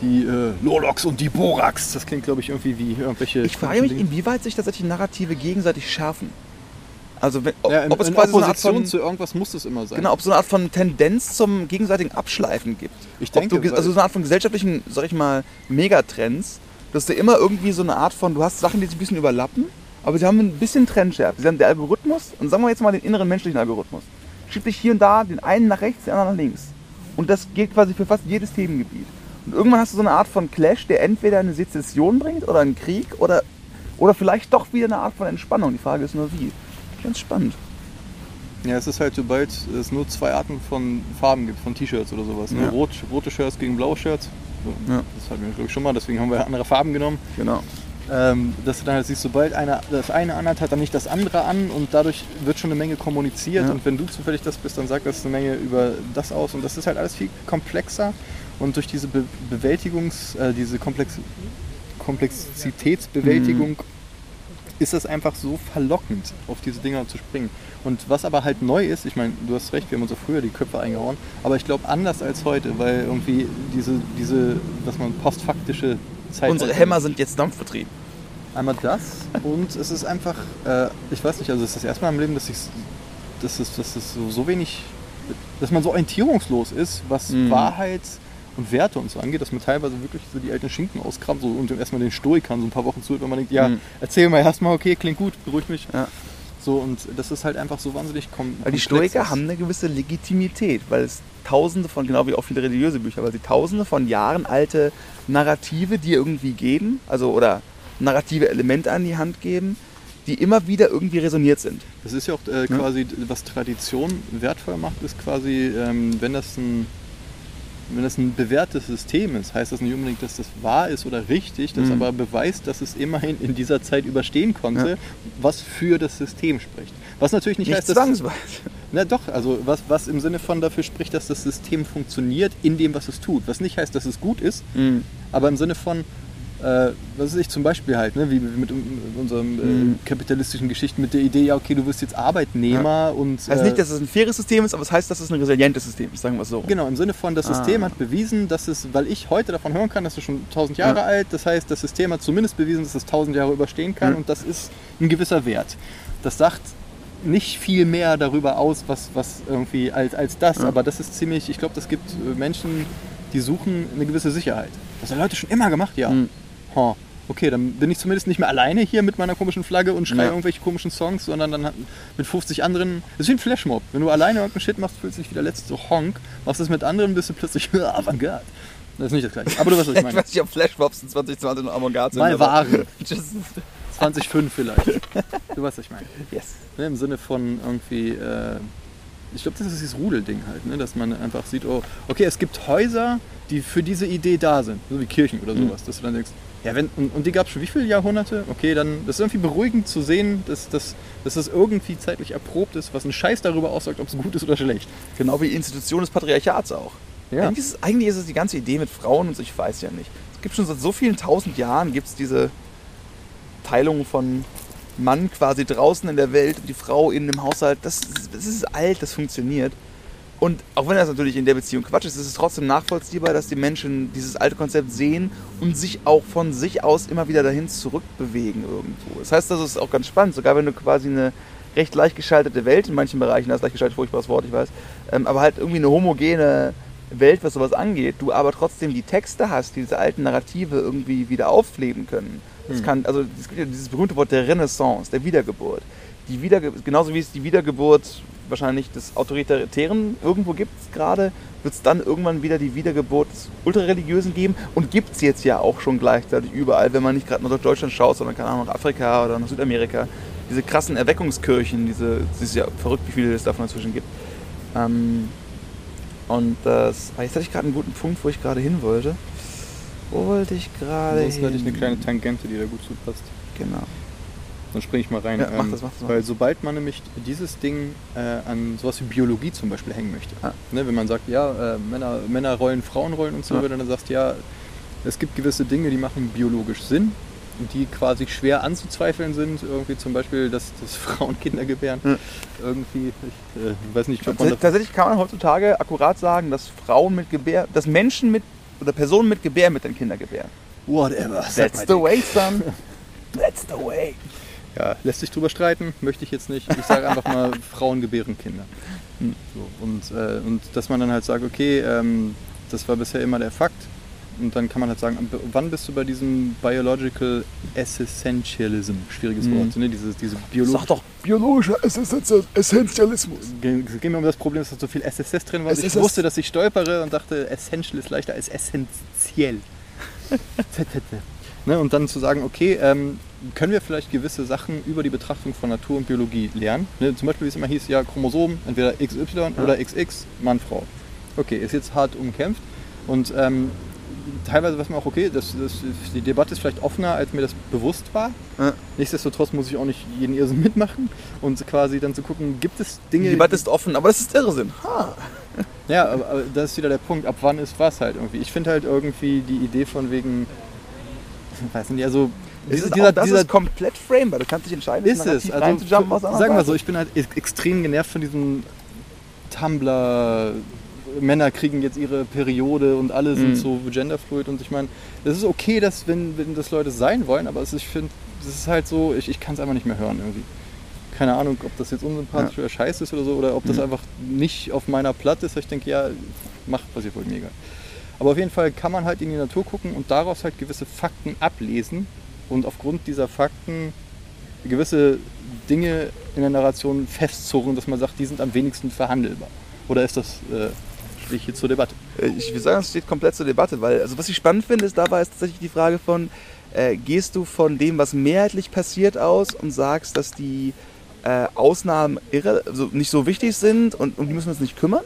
[SPEAKER 1] die äh, Lolox und die Borax. Das klingt, glaube ich, irgendwie wie irgendwelche.
[SPEAKER 2] Ich frage mich,
[SPEAKER 1] komischen
[SPEAKER 2] inwieweit sich tatsächlich Narrative gegenseitig schärfen. Also wenn,
[SPEAKER 1] ja, in,
[SPEAKER 2] ob es
[SPEAKER 1] in
[SPEAKER 2] quasi so eine Art
[SPEAKER 1] Opposition
[SPEAKER 2] von,
[SPEAKER 1] zu irgendwas muss es immer sein.
[SPEAKER 2] genau, ob es so eine Art von Tendenz zum gegenseitigen Abschleifen gibt.
[SPEAKER 1] Ich denke,
[SPEAKER 2] du, also so eine Art von gesellschaftlichen, sag ich mal, Megatrends, dass du immer irgendwie so eine Art von, du hast Sachen, die sich ein bisschen überlappen, aber sie haben ein bisschen Trendschärfe. Sie haben der Algorithmus, und sagen wir jetzt mal den inneren menschlichen Algorithmus, schiebt dich hier und da den einen nach rechts, den anderen nach links. Und das gilt quasi für fast jedes Themengebiet. Und irgendwann hast du so eine Art von Clash, der entweder eine Sezession bringt oder einen Krieg oder, oder vielleicht doch wieder eine Art von Entspannung. Die Frage ist nur wie. Ganz spannend.
[SPEAKER 1] Ja, es ist halt, sobald es nur zwei Arten von Farben gibt, von T-Shirts oder sowas. Ne?
[SPEAKER 2] Ja.
[SPEAKER 1] Rot, rote Shirts gegen blaue Shirts. So,
[SPEAKER 2] Ja.
[SPEAKER 1] Das hatten wir, glaube ich, schon mal, deswegen haben wir andere Farben genommen.
[SPEAKER 2] Genau.
[SPEAKER 1] Ähm, dass du dann halt siehst, sobald einer das eine anhat, hat dann nicht das andere an und dadurch wird schon eine Menge kommuniziert.
[SPEAKER 2] Ja.
[SPEAKER 1] Und wenn du zufällig das bist, dann sagt das eine Menge über das aus. Und das ist halt alles viel komplexer. Und durch diese Be Bewältigungs-, äh, diese Komplex Komplexitätsbewältigung
[SPEAKER 2] Mhm.
[SPEAKER 1] Ist das einfach so verlockend, auf diese Dinger zu springen. Und was aber halt neu ist, ich meine, du hast recht, wir haben uns auch früher die Köpfe eingehauen, aber ich glaube anders als heute, weil irgendwie diese, diese was man postfaktische Zeit.
[SPEAKER 2] Unsere Hämmer sind jetzt dampfbetrieben.
[SPEAKER 1] Einmal das und es ist einfach, äh, ich weiß nicht, also es ist das erste Mal im Leben, dass ich dass es, dass es so, so wenig, dass man so orientierungslos ist, was
[SPEAKER 2] Mhm.
[SPEAKER 1] Wahrheit und Werte und so angeht, dass man teilweise wirklich so die alten Schinken auskramt so, und erstmal den Stoikern so ein paar Wochen zuhört, wenn man denkt, ja,
[SPEAKER 2] Mhm.
[SPEAKER 1] erzähl mal erstmal, okay, klingt gut, beruhigt mich.
[SPEAKER 2] Ja.
[SPEAKER 1] So, und das ist halt einfach so wahnsinnig kom
[SPEAKER 2] Weil die Stoiker
[SPEAKER 1] ist.
[SPEAKER 2] haben eine gewisse Legitimität, weil es tausende von, genau wie auch viele religiöse Bücher, weil sie tausende von Jahren alte Narrative dir irgendwie geben, also oder narrative Elemente an die Hand geben, die immer wieder irgendwie resoniert sind.
[SPEAKER 1] Das ist ja auch äh, quasi, was Tradition wertvoll macht, ist quasi, ähm, wenn das ein wenn das ein bewährtes System ist, heißt das nicht unbedingt, dass das wahr ist oder richtig, das
[SPEAKER 2] Mhm.
[SPEAKER 1] aber beweist, dass es immerhin in dieser Zeit überstehen konnte,
[SPEAKER 2] Ja.
[SPEAKER 1] was für das System spricht. Was natürlich nicht,
[SPEAKER 2] Nicht
[SPEAKER 1] heißt, dass
[SPEAKER 2] zwangsweise.
[SPEAKER 1] Na doch, also was, was im Sinne von dafür spricht, dass das System funktioniert in dem, was es tut. Was nicht heißt, dass es gut ist,
[SPEAKER 2] Mhm.
[SPEAKER 1] aber im Sinne von, äh, was weiß ich, zum Beispiel halt, ne, wie mit un- unseren äh,
[SPEAKER 2] Mhm.
[SPEAKER 1] kapitalistischen Geschichten, mit der Idee, ja, okay, du wirst jetzt Arbeitnehmer und.
[SPEAKER 2] Das heißt
[SPEAKER 1] äh,
[SPEAKER 2] nicht, dass es ein faires System ist, aber es heißt, dass es ein resilientes System ist, sagen wir es so.
[SPEAKER 1] Genau, im Sinne von, das System
[SPEAKER 2] Ah.
[SPEAKER 1] hat bewiesen, dass es, weil ich heute davon hören kann, dass es schon 1000 Jahre
[SPEAKER 2] Ja.
[SPEAKER 1] alt, das heißt, das System hat zumindest bewiesen, dass es 1000 Jahre überstehen kann
[SPEAKER 2] Ja.
[SPEAKER 1] und das ist ein gewisser Wert. Das sagt nicht viel mehr darüber aus, was, was irgendwie als, als das,
[SPEAKER 2] Ja.
[SPEAKER 1] aber das ist ziemlich, ich glaube, das gibt äh, Menschen, die suchen eine gewisse Sicherheit. Das haben Leute schon immer gemacht, ja.
[SPEAKER 2] Mhm.
[SPEAKER 1] Ha. Okay, dann bin ich zumindest nicht mehr alleine hier mit meiner komischen Flagge und schreie
[SPEAKER 2] Ja.
[SPEAKER 1] irgendwelche komischen Songs, sondern dann mit 50 anderen. Das ist wie ein Flashmob. Wenn du alleine irgendeinen Shit machst, fühlst du dich wie der letzte Honk. Machst das mit anderen, bist du plötzlich Avantgarde. Das ist nicht das gleiche. Aber du weißt, was ich
[SPEAKER 2] Ich
[SPEAKER 1] meine.
[SPEAKER 2] weiß nicht, ob Flashmobs in 2020 noch Avantgarde sind.
[SPEAKER 1] Mal waren.
[SPEAKER 2] Just,
[SPEAKER 1] 2005 vielleicht. Du weißt, was ich meine.
[SPEAKER 2] yes.
[SPEAKER 1] Ne, Im Sinne von irgendwie, äh, ich glaube, das ist dieses Rudelding halt, ne? dass man einfach sieht, oh, okay, es gibt Häuser, die für diese Idee da sind, so wie Kirchen oder
[SPEAKER 2] Mhm.
[SPEAKER 1] sowas, dass du dann denkst, ja, wenn, und, und die gab es schon wie viele Jahrhunderte? Okay, dann das ist irgendwie beruhigend zu sehen, dass, dass, dass das irgendwie zeitlich erprobt ist, was ein Scheiß darüber aussagt, ob es gut ist oder schlecht.
[SPEAKER 2] Genau wie die Institution des Patriarchats auch.
[SPEAKER 1] Ja.
[SPEAKER 2] Eigentlich, ist es, eigentlich ist es die ganze Idee mit Frauen und so, ich weiß ja nicht. Es gibt schon seit so vielen tausend Jahren gibt es diese Teilung von Mann quasi draußen in der Welt und die Frau in dem Haushalt. Das, das ist alt, das funktioniert. Und auch wenn das natürlich in der Beziehung Quatsch ist, ist es trotzdem nachvollziehbar, dass die Menschen dieses alte Konzept sehen und sich auch von sich aus immer wieder dahin zurückbewegen irgendwo. Das heißt, das ist auch ganz spannend, sogar wenn du quasi eine recht leicht geschaltete Welt, in manchen Bereichen, das ist leicht geschaltet, furchtbares Wort, ich weiß, ähm, aber halt irgendwie eine homogene Welt, was sowas angeht, du aber trotzdem die Texte hast, die diese alten Narrative irgendwie wieder aufleben können. Das
[SPEAKER 1] Hm.
[SPEAKER 2] kann, also es gibt ja dieses berühmte Wort der Renaissance, der Wiedergeburt. Die Wiederge genauso wie es die Wiedergeburt wahrscheinlich des Autoritären irgendwo gibt es gerade, wird es dann irgendwann wieder die Wiedergeburt des Ultrareligiösen geben und gibt es jetzt ja auch schon gleichzeitig überall, wenn man nicht gerade nach Deutschland schaut, sondern keine Ahnung, nach Afrika oder nach Südamerika. Diese krassen Erweckungskirchen, diese, es ist ja verrückt, wie viele es davon inzwischen gibt. Ähm, und das, ah, jetzt hatte ich gerade einen guten Punkt, wo ich gerade hin wollte. Wo wollte ich gerade
[SPEAKER 1] Ansonsten hätte ich eine
[SPEAKER 2] hin?
[SPEAKER 1] kleine Tangente, die da gut zupasst.
[SPEAKER 2] Genau.
[SPEAKER 1] Dann springe ich mal rein.
[SPEAKER 2] Ja, mach
[SPEAKER 1] ähm,
[SPEAKER 2] das, mach das, mach
[SPEAKER 1] weil
[SPEAKER 2] das.
[SPEAKER 1] sobald man nämlich dieses Ding äh, an sowas wie Biologie zum Beispiel hängen möchte,
[SPEAKER 2] Ah.
[SPEAKER 1] ne, wenn man sagt, ja, äh, Männer, Männerrollen, Frauenrollen und so,
[SPEAKER 2] Ja.
[SPEAKER 1] dann sagst, ja, es gibt gewisse Dinge, die machen biologisch Sinn, die quasi schwer anzuzweifeln sind. Irgendwie zum Beispiel, dass, dass Frauen Kinder gebären.
[SPEAKER 2] Ja.
[SPEAKER 1] Irgendwie, ich äh, weiß nicht, ob man
[SPEAKER 2] Tats- Tatsächlich kann man heutzutage akkurat sagen, dass Frauen mit Gebär, dass Menschen mit oder Personen mit Gebärmitteln Kinder gebären.
[SPEAKER 1] Whatever.
[SPEAKER 2] That's the way, son. That's the way.
[SPEAKER 1] Ja, lässt sich drüber streiten, möchte ich jetzt nicht. Ich sage einfach mal, Frauen gebären Kinder.
[SPEAKER 2] Hm.
[SPEAKER 1] So, und, äh, und dass man dann halt sagt, okay, ähm, das war bisher immer der Fakt. Und dann kann man halt sagen, wann bist du bei diesem Biological Essentialism? Schwieriges
[SPEAKER 2] Mhm.
[SPEAKER 1] Wort, ne? Diese, diese biologische.
[SPEAKER 2] Sag doch, biologischer Essentialismus.
[SPEAKER 1] Ging ging mir um das Problem, dass da so viel SSS drin war. Ich wusste, dass ich stolpere und dachte, essential ist leichter als essentiell. ne, und dann zu sagen, okay, ähm, können wir vielleicht gewisse Sachen über die Betrachtung von Natur und Biologie lernen? Ne, zum Beispiel, wie es immer hieß, ja, Chromosom, entweder XY oder XX, Mann, Frau. Okay, ist jetzt hart umkämpft. Und ähm, teilweise weiß man auch, okay, das, das, die Debatte ist vielleicht offener, als mir das bewusst war.
[SPEAKER 2] Ja.
[SPEAKER 1] Nichtsdestotrotz muss ich auch nicht jeden Irrsinn mitmachen und quasi dann zu gucken, gibt es Dinge.
[SPEAKER 2] Die Debatte ist offen, aber das ist Irrsinn. Ha.
[SPEAKER 1] Ja, aber, aber das ist wieder der Punkt, ab wann ist was halt irgendwie. Ich finde halt irgendwie die Idee von wegen, weiß nicht, also
[SPEAKER 2] Es
[SPEAKER 1] dieser,
[SPEAKER 2] ist
[SPEAKER 1] dieser,
[SPEAKER 2] auch, das
[SPEAKER 1] dieser
[SPEAKER 2] ist komplett framebar. Du kannst dich entscheiden,
[SPEAKER 1] ist es. Also, sagen wir
[SPEAKER 2] Seite.
[SPEAKER 1] so, ich bin halt ex- extrem genervt von diesem Tumblr. Männer kriegen jetzt ihre Periode und alle sind
[SPEAKER 2] Mhm.
[SPEAKER 1] so genderfluid und ich meine, das ist okay, dass wenn, wenn das Leute sein wollen, aber es, ich finde, das ist halt so, ich, ich kann es einfach nicht mehr hören irgendwie. Keine Ahnung, ob das jetzt unsympathisch oder scheiße ist oder so, oder ob das
[SPEAKER 2] Mhm.
[SPEAKER 1] einfach nicht auf meiner Platte ist. Ich denke, ja, macht, was ihr wollt, mega. Aber auf jeden Fall kann man halt in die Natur gucken und daraus halt gewisse Fakten ablesen und aufgrund dieser Fakten gewisse Dinge in der Narration festzurren, dass man sagt, die sind am wenigsten verhandelbar. Oder ist das, äh, stehe ich hier zur Debatte?
[SPEAKER 2] Äh, Ich will sagen, es steht komplett zur Debatte, weil, also was ich spannend finde, ist dabei ist tatsächlich die Frage von, äh, gehst du von dem, was mehrheitlich passiert aus und sagst, dass die äh, Ausnahmen irre, also nicht so wichtig sind und um die müssen wir uns nicht kümmern?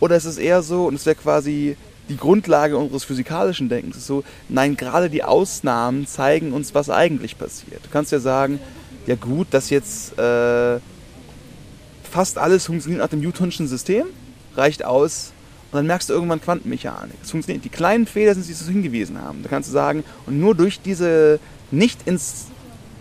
[SPEAKER 2] Oder ist es eher so, und es wäre quasi die Grundlage unseres physikalischen Denkens, ist so, nein, gerade die Ausnahmen zeigen uns, was eigentlich passiert. Du kannst ja sagen, ja gut, dass jetzt äh, fast alles funktioniert nach dem Newtonschen System, reicht aus. Und dann merkst du irgendwann Quantenmechanik. Es funktioniert. Die kleinen Fehler sind, die so hingewiesen haben. Da kannst du sagen, und nur durch diese nicht ins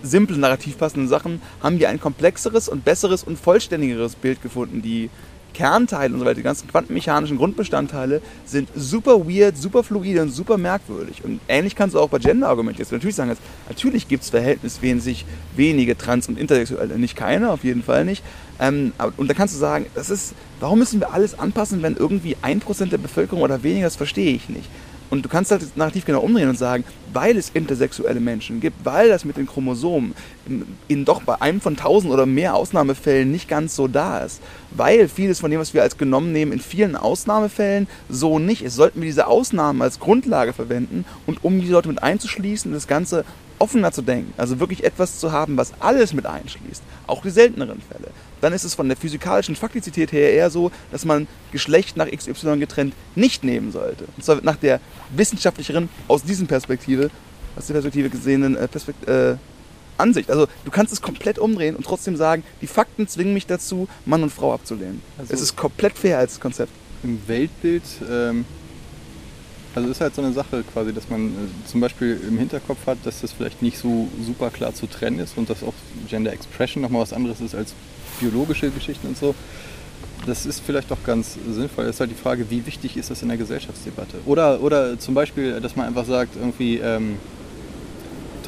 [SPEAKER 2] simple Narrativ passenden Sachen haben wir ein komplexeres und besseres und vollständigeres Bild gefunden. Die Kernteile und so weiter, die ganzen quantenmechanischen Grundbestandteile sind super weird, super fluide und super merkwürdig. Und ähnlich kannst du auch bei Gender argumentieren. Jetzt natürlich sagen, jetzt, natürlich gibt es verhältnismäßig wenige Trans- und Intersexuelle. Nicht keine, auf jeden Fall nicht. Ähm, aber, und da kannst du sagen, das ist, warum müssen wir alles anpassen, wenn irgendwie ein Prozent der Bevölkerung oder weniger, das verstehe ich nicht. Und du kannst halt das Narrativ genau umdrehen und sagen, weil es intersexuelle Menschen gibt, weil das mit den Chromosomen in, in doch bei einem von tausend oder mehr Ausnahmefällen nicht ganz so da ist, weil vieles von dem, was wir als genommen nehmen, in vielen Ausnahmefällen so nicht ist, sollten wir diese Ausnahmen als Grundlage verwenden und um die Leute mit einzuschließen das Ganze offener zu denken, also wirklich etwas zu haben, was alles mit einschließt, auch die selteneren Fälle, dann ist es von der physikalischen Faktizität her eher so, dass man Geschlecht nach XY getrennt nicht nehmen sollte. Und zwar nach der wissenschaftlicheren, aus diesen Perspektive, aus der Perspektive gesehenen äh, Perspekt äh, Ansicht. Also du kannst es komplett umdrehen und trotzdem sagen, die Fakten zwingen mich dazu, Mann und Frau abzulehnen.
[SPEAKER 1] Also-
[SPEAKER 2] es ist komplett fair als Konzept.
[SPEAKER 1] Im Weltbild, ähm, also ist halt so eine Sache quasi, dass man äh, zum Beispiel im Hinterkopf hat, dass das vielleicht nicht so super klar zu trennen ist und dass auch Gender Expression nochmal was anderes ist als biologische Geschichten und so. Das ist vielleicht auch ganz sinnvoll. Das ist halt die Frage, wie wichtig ist das in der Gesellschaftsdebatte? Oder, oder zum Beispiel, dass man einfach sagt, irgendwie ähm,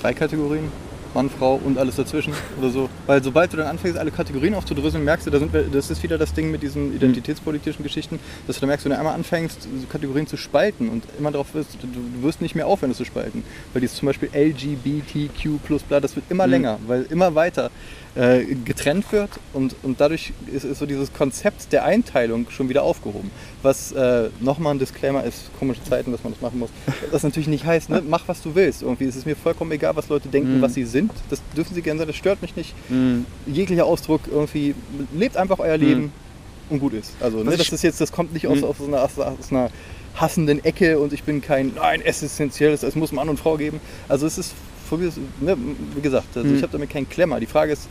[SPEAKER 1] drei Kategorien, Mann, Frau und alles dazwischen oder so. Weil sobald du dann anfängst, alle Kategorien aufzudröseln, merkst du, da sind wir, das ist wieder das Ding mit diesen identitätspolitischen Geschichten, dass du dann merkst, wenn du einmal anfängst, Kategorien zu spalten und immer darauf wirst, du, du wirst nicht mehr aufhören, das zu spalten. Weil dieses zum Beispiel LGBTQ bla, das wird immer
[SPEAKER 2] Mhm.
[SPEAKER 1] länger, weil immer weiter äh, getrennt wird und, und dadurch ist, ist so dieses Konzept der Einteilung schon wieder aufgehoben. Was äh, nochmal ein Disclaimer ist, komische Zeiten, dass man das machen muss. Das natürlich nicht heißt, ne? mach was du willst. Irgendwie ist es mir vollkommen egal, was Leute denken,
[SPEAKER 2] Mhm.
[SPEAKER 1] was sie sind. Das dürfen sie gerne sein, das stört mich nicht. Jeglicher Ausdruck irgendwie, lebt einfach euer Leben und gut ist. Also ne, das ist jetzt, das kommt nicht aus,
[SPEAKER 2] Mhm.
[SPEAKER 1] aus, einer, aus, aus einer hassenden Ecke und ich bin kein, nein, essentielles, es muss Mann und Frau geben. Also es ist, von mir ne, wie gesagt, also
[SPEAKER 2] Mhm.
[SPEAKER 1] ich habe damit keinen Klemmer. Die Frage ist,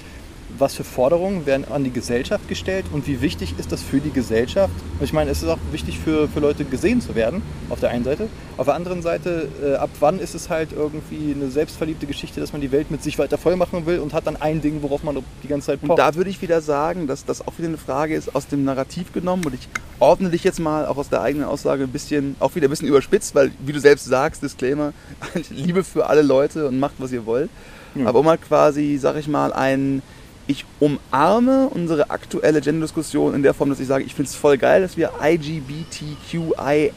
[SPEAKER 1] was für Forderungen werden an die Gesellschaft gestellt und wie wichtig ist das für die Gesellschaft? Ich meine, es ist auch wichtig für, für Leute gesehen zu werden, auf der einen Seite. Auf der anderen Seite, äh, ab wann ist es halt irgendwie eine selbstverliebte Geschichte, dass man die Welt mit sich weiter voll machen will und hat dann ein Ding, worauf man die ganze Zeit
[SPEAKER 2] pocht. Und da würde ich wieder sagen, dass das auch wieder eine Frage ist aus dem Narrativ genommen und ich ordne dich jetzt mal auch aus der eigenen Aussage ein bisschen, auch wieder ein bisschen überspitzt, weil wie du selbst sagst, Disclaimer, Liebe für alle Leute und macht, was ihr wollt. Ja. Aber um halt quasi, sag ich mal, ein ich umarme unsere aktuelle Gender-Diskussion in der Form, dass ich sage, ich finde es voll geil, dass wir IGBTQIA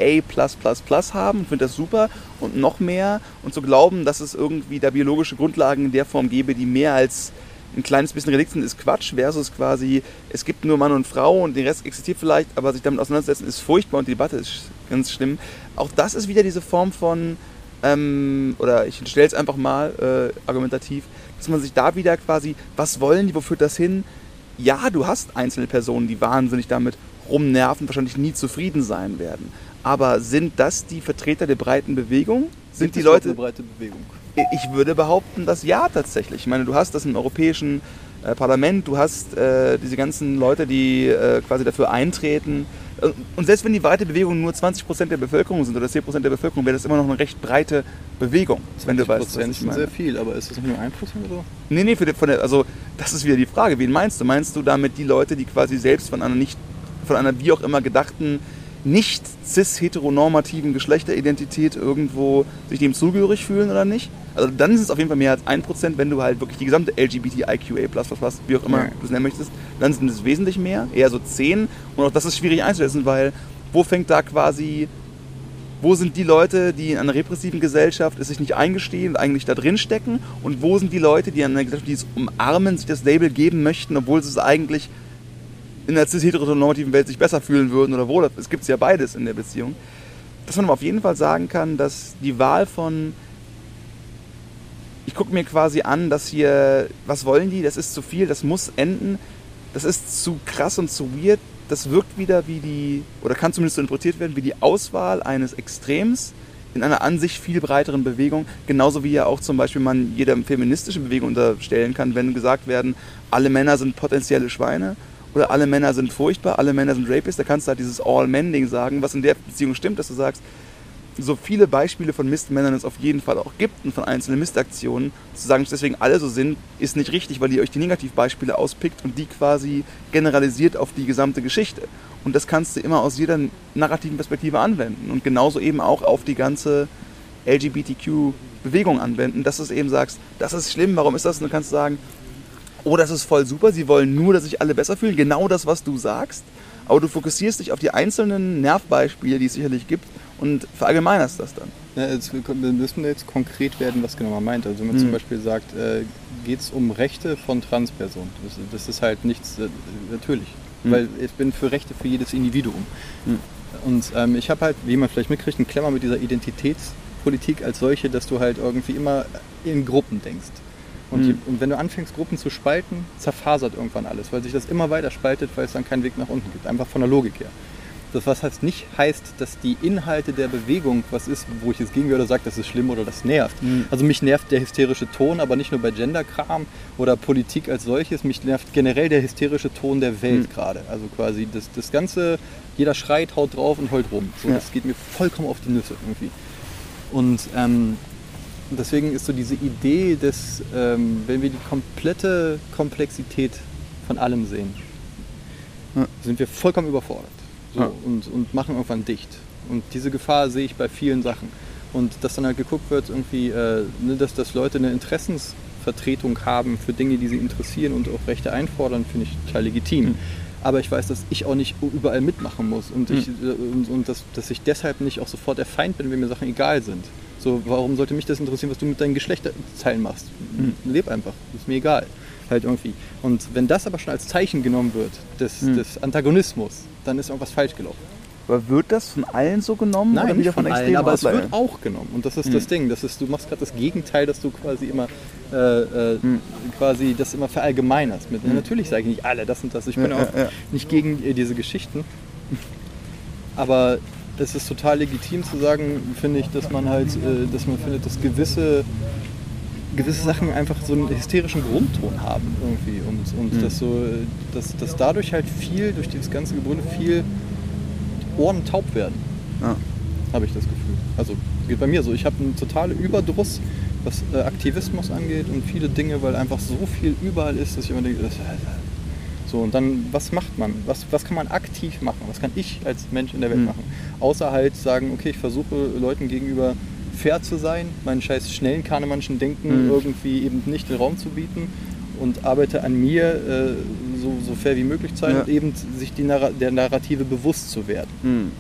[SPEAKER 2] haben, finde das super. Und noch mehr. Und zu glauben, dass es irgendwie da biologische Grundlagen in der Form gäbe, die mehr als ein kleines bisschen Relikt sind, ist Quatsch, versus quasi, es gibt nur Mann und Frau und den Rest existiert vielleicht, aber sich damit auseinandersetzen ist furchtbar und die Debatte ist ganz schlimm. Auch das ist wieder diese Form von, ähm, oder ich stelle es einfach mal äh, argumentativ, dass man sich da wieder quasi, was wollen die, wo führt das hin? Ja, du hast einzelne Personen, die wahnsinnig damit rumnerven, wahrscheinlich nie zufrieden sein werden. Aber sind das die Vertreter der breiten Bewegung? Sind Gibt die Leute.
[SPEAKER 1] Eine breite Bewegung?
[SPEAKER 2] Ich würde behaupten, dass ja tatsächlich. Ich meine, du hast das im europäischen äh, Parlament, du hast äh, diese ganzen Leute, die äh, quasi dafür eintreten, und selbst wenn die breite Bewegung nur 20% der Bevölkerung sind oder 10% der Bevölkerung, wäre das immer noch eine recht breite Bewegung.
[SPEAKER 1] 20% wenn du weißt, was ich meine. sehr viel, aber ist das nur 1% oder?
[SPEAKER 2] Nee, nee, die, von der, also das ist wieder die Frage. Wen meinst du? Meinst du damit die Leute, die quasi selbst von einer nicht, von einer wie auch immer gedachten nicht cis-heteronormativen Geschlechteridentität irgendwo sich dem zugehörig fühlen oder nicht. Also dann ist es auf jeden Fall mehr als 1%, wenn du halt wirklich die gesamte LGBTIQA++, wie auch immer ja. du es nennen möchtest, dann sind es wesentlich mehr, eher so 10. Und auch das ist schwierig einzusetzen, weil wo fängt da quasi, wo sind die Leute, die in einer repressiven Gesellschaft es sich nicht eingestehen und eigentlich da drin stecken und wo sind die Leute, die in einer Gesellschaft, die es umarmen, sich das Label geben möchten, obwohl sie es eigentlich in der cis-heteronormativen Welt sich besser fühlen würden oder wohl. Es gibt ja beides in der Beziehung. Dass man aber auf jeden Fall sagen kann, dass die Wahl von ich gucke mir quasi an, dass hier, was wollen die, das ist zu viel, das muss enden, das ist zu krass und zu weird, das wirkt wieder wie die, oder kann zumindest so interpretiert werden, wie die Auswahl eines Extrems in einer an sich viel breiteren Bewegung, genauso wie ja auch zum Beispiel man jeder feministischen Bewegung unterstellen kann, wenn gesagt werden, alle Männer sind potenzielle Schweine oder alle Männer sind furchtbar, alle Männer sind Rapists, da kannst du halt dieses All-Men-Ding sagen, was in der Beziehung stimmt, dass du sagst, so viele Beispiele von Mistmännern es auf jeden Fall auch gibt und von einzelnen Mistaktionen, zu sagen, dass deswegen alle so sind, ist nicht richtig, weil ihr euch die Negativbeispiele auspickt und die quasi generalisiert auf die gesamte Geschichte. Und das kannst du immer aus jeder narrativen Perspektive anwenden und genauso eben auch auf die ganze LGBTQ-Bewegung anwenden, dass du eben sagst, das ist schlimm, warum ist das? Und du kannst sagen, oh, das ist voll super, sie wollen nur, dass sich alle besser fühlen, genau das, was du sagst. Aber du fokussierst dich auf die einzelnen Nervbeispiele, die es sicherlich gibt, und verallgemeinerst das dann.
[SPEAKER 1] Ja, jetzt, wir müssen jetzt konkret werden, was genau man meint. Also wenn man mhm. zum Beispiel sagt, äh, geht es um Rechte von Transpersonen. Das, das ist halt nichts, äh, natürlich. Mhm. Weil ich bin für Rechte für jedes Individuum. Mhm. Und ähm, ich habe halt, wie man vielleicht mitkriegt, einen Klemmer mit dieser Identitätspolitik als solche, dass du halt irgendwie immer in Gruppen denkst. Und, mhm. und, wenn du anfängst, Gruppen zu spalten, zerfasert irgendwann alles, weil sich das immer weiter spaltet, weil es dann keinen Weg nach unten gibt. Einfach von der Logik her. Das was heißt nicht heißt, dass die Inhalte der Bewegung was ist, wo ich jetzt gegen würde, sage, das ist schlimm oder das nervt. Mhm. Also mich nervt der hysterische Ton, aber nicht nur bei Genderkram oder Politik als solches, mich nervt generell der hysterische Ton der Welt mhm. gerade. Also quasi das, das Ganze, jeder schreit, haut drauf und heult rum. So, ja. Das geht mir vollkommen auf die Nüsse irgendwie. Und ähm, deswegen ist so diese Idee, dass ähm, wenn wir die komplette Komplexität von allem sehen, ja. sind wir vollkommen überfordert so, ja. und, und machen irgendwann dicht. Und diese Gefahr sehe ich bei vielen Sachen. Und dass dann halt geguckt wird, irgendwie, äh, ne, dass, dass Leute eine Interessensvertretung haben für Dinge, die sie interessieren und auch Rechte einfordern, finde ich total legitim. Mhm. Aber ich weiß, dass ich auch nicht überall mitmachen muss und, mhm. ich, äh, und, und dass, dass ich deshalb nicht auch sofort der Feind bin, wenn mir Sachen egal sind. So, warum sollte mich das interessieren, was du mit deinen Geschlechterzeilen machst? Mhm. Leb einfach, ist mir egal. Halt irgendwie. Und wenn das aber schon als Zeichen genommen wird des, mhm. des Antagonismus, dann ist irgendwas falsch gelaufen.
[SPEAKER 2] Aber wird das von allen so genommen?
[SPEAKER 1] Nein, oder nicht von allen, aber es wird auch genommen. Und das ist mhm. das Ding. Das ist, du machst gerade das Gegenteil, dass du quasi immer äh, äh, mhm. quasi das immer verallgemeinerst. Mit, mhm. Natürlich sage ich nicht alle das und das. Ich bin ja, auch ja, ja. nicht gegen äh, diese Geschichten. Aber es ist total legitim zu sagen, finde ich, dass man halt, äh, dass man findet, dass gewisse gewisse Sachen einfach so einen hysterischen Grundton haben irgendwie und, und
[SPEAKER 2] Mhm.
[SPEAKER 1] dass so, dass, dass dadurch halt viel, durch dieses ganze Gebrülle viel Ohren taub werden,
[SPEAKER 2] Ja.
[SPEAKER 1] habe ich das Gefühl. Also geht bei mir so. Ich habe einen totalen Überdruss, was äh, Aktivismus angeht und viele Dinge, weil einfach so viel überall ist, dass ich immer denke, das, so und dann, was macht man? Was, was kann man aktiv machen? Was kann ich als Mensch in der Welt
[SPEAKER 2] Mhm.
[SPEAKER 1] machen? Außer halt sagen, okay, ich versuche Leuten gegenüber fair zu sein, meinen scheiß schnellen Kahnemanschen Denken
[SPEAKER 2] Mhm.
[SPEAKER 1] irgendwie eben nicht den Raum zu bieten und arbeite an mir, äh, so, so fair wie möglich zu sein
[SPEAKER 2] Ja.
[SPEAKER 1] und eben sich die Narra der Narrative bewusst zu werden.
[SPEAKER 2] Hm.